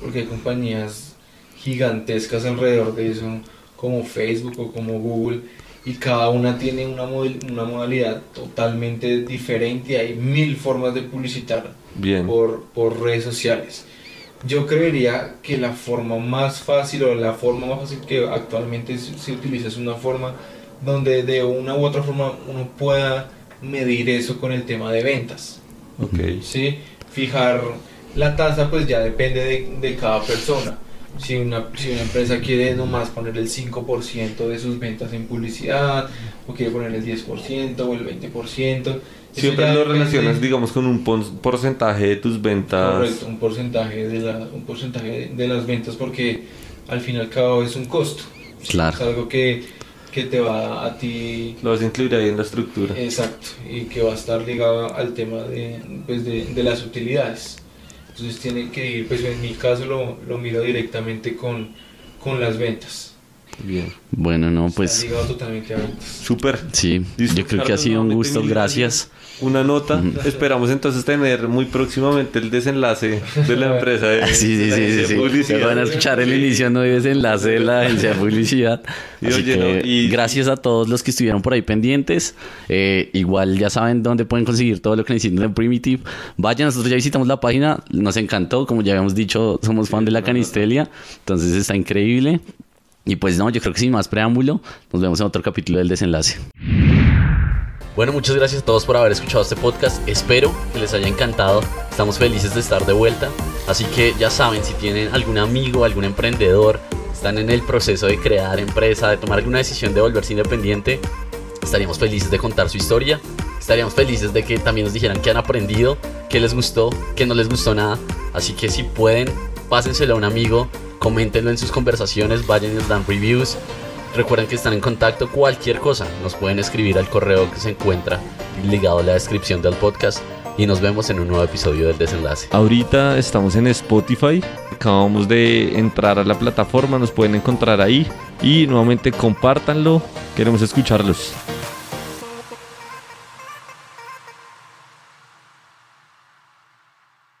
porque hay compañías gigantescas alrededor de eso, como Facebook o como Google, y cada una tiene una, una modalidad totalmente diferente. Hay mil formas de publicitar Bien. Por, por redes sociales. Yo creería que la forma más fácil o la forma más fácil que actualmente se utiliza es una forma donde de una u otra forma uno pueda medir eso con el tema de ventas. Ok. ¿Sí? Fijar la tasa pues ya depende de, de cada persona. Si una, si una empresa quiere nomás poner el 5% de sus ventas en publicidad, o quiere poner el 10% o el 20%. Siempre lo relacionas, digamos, con un porcentaje de tus ventas. Correcto, un porcentaje de, la, un porcentaje de las ventas porque al fin y al cabo es un costo. Claro. Es algo que, que te va a ti... Lo vas a incluir ahí en la estructura. Exacto, y que va a estar ligado al tema de, pues de, de las utilidades. Entonces tiene que ir, pues en mi caso lo, lo miro directamente con, con las ventas. Bien. Bueno, no, pues. Súper. sí, yo creo que ha sido un gusto, gracias. Una nota. Esperamos entonces tener muy próximamente el desenlace de la empresa. De, <laughs> Sí, sí, de la sí, sí, van a escuchar el inicio no desenlace de la agencia de publicidad. Y Así oye, que no, y- gracias a todos los que estuvieron por ahí pendientes. Eh, igual ya saben dónde pueden conseguir todo lo que necesiten en Primitive. Vayan, nosotros ya visitamos la página, nos encantó, como ya habíamos dicho, somos fan de la canistelia, entonces está increíble. Y pues no, yo creo que sin más preámbulo, nos vemos en otro capítulo del desenlace. Bueno, muchas gracias a todos por haber escuchado este podcast. Espero que les haya encantado. Estamos felices de estar de vuelta. Así que ya saben, si tienen algún amigo, algún emprendedor, están en el proceso de crear empresa, de tomar alguna decisión de volverse independiente, estaríamos felices de contar su historia. Estaríamos felices de que también nos dijeran que han aprendido, que les gustó, que no les gustó nada. Así que si pueden, pásenselo a un amigo, coméntenlo en sus conversaciones, vayan y nos dan reviews. Recuerden que están en contacto cualquier cosa. Nos pueden escribir al correo que se encuentra ligado a la descripción del podcast. Y nos vemos en un nuevo episodio del desenlace. Ahorita estamos en Spotify. Acabamos de entrar a la plataforma. Nos pueden encontrar ahí. Y nuevamente compártanlo. Queremos escucharlos.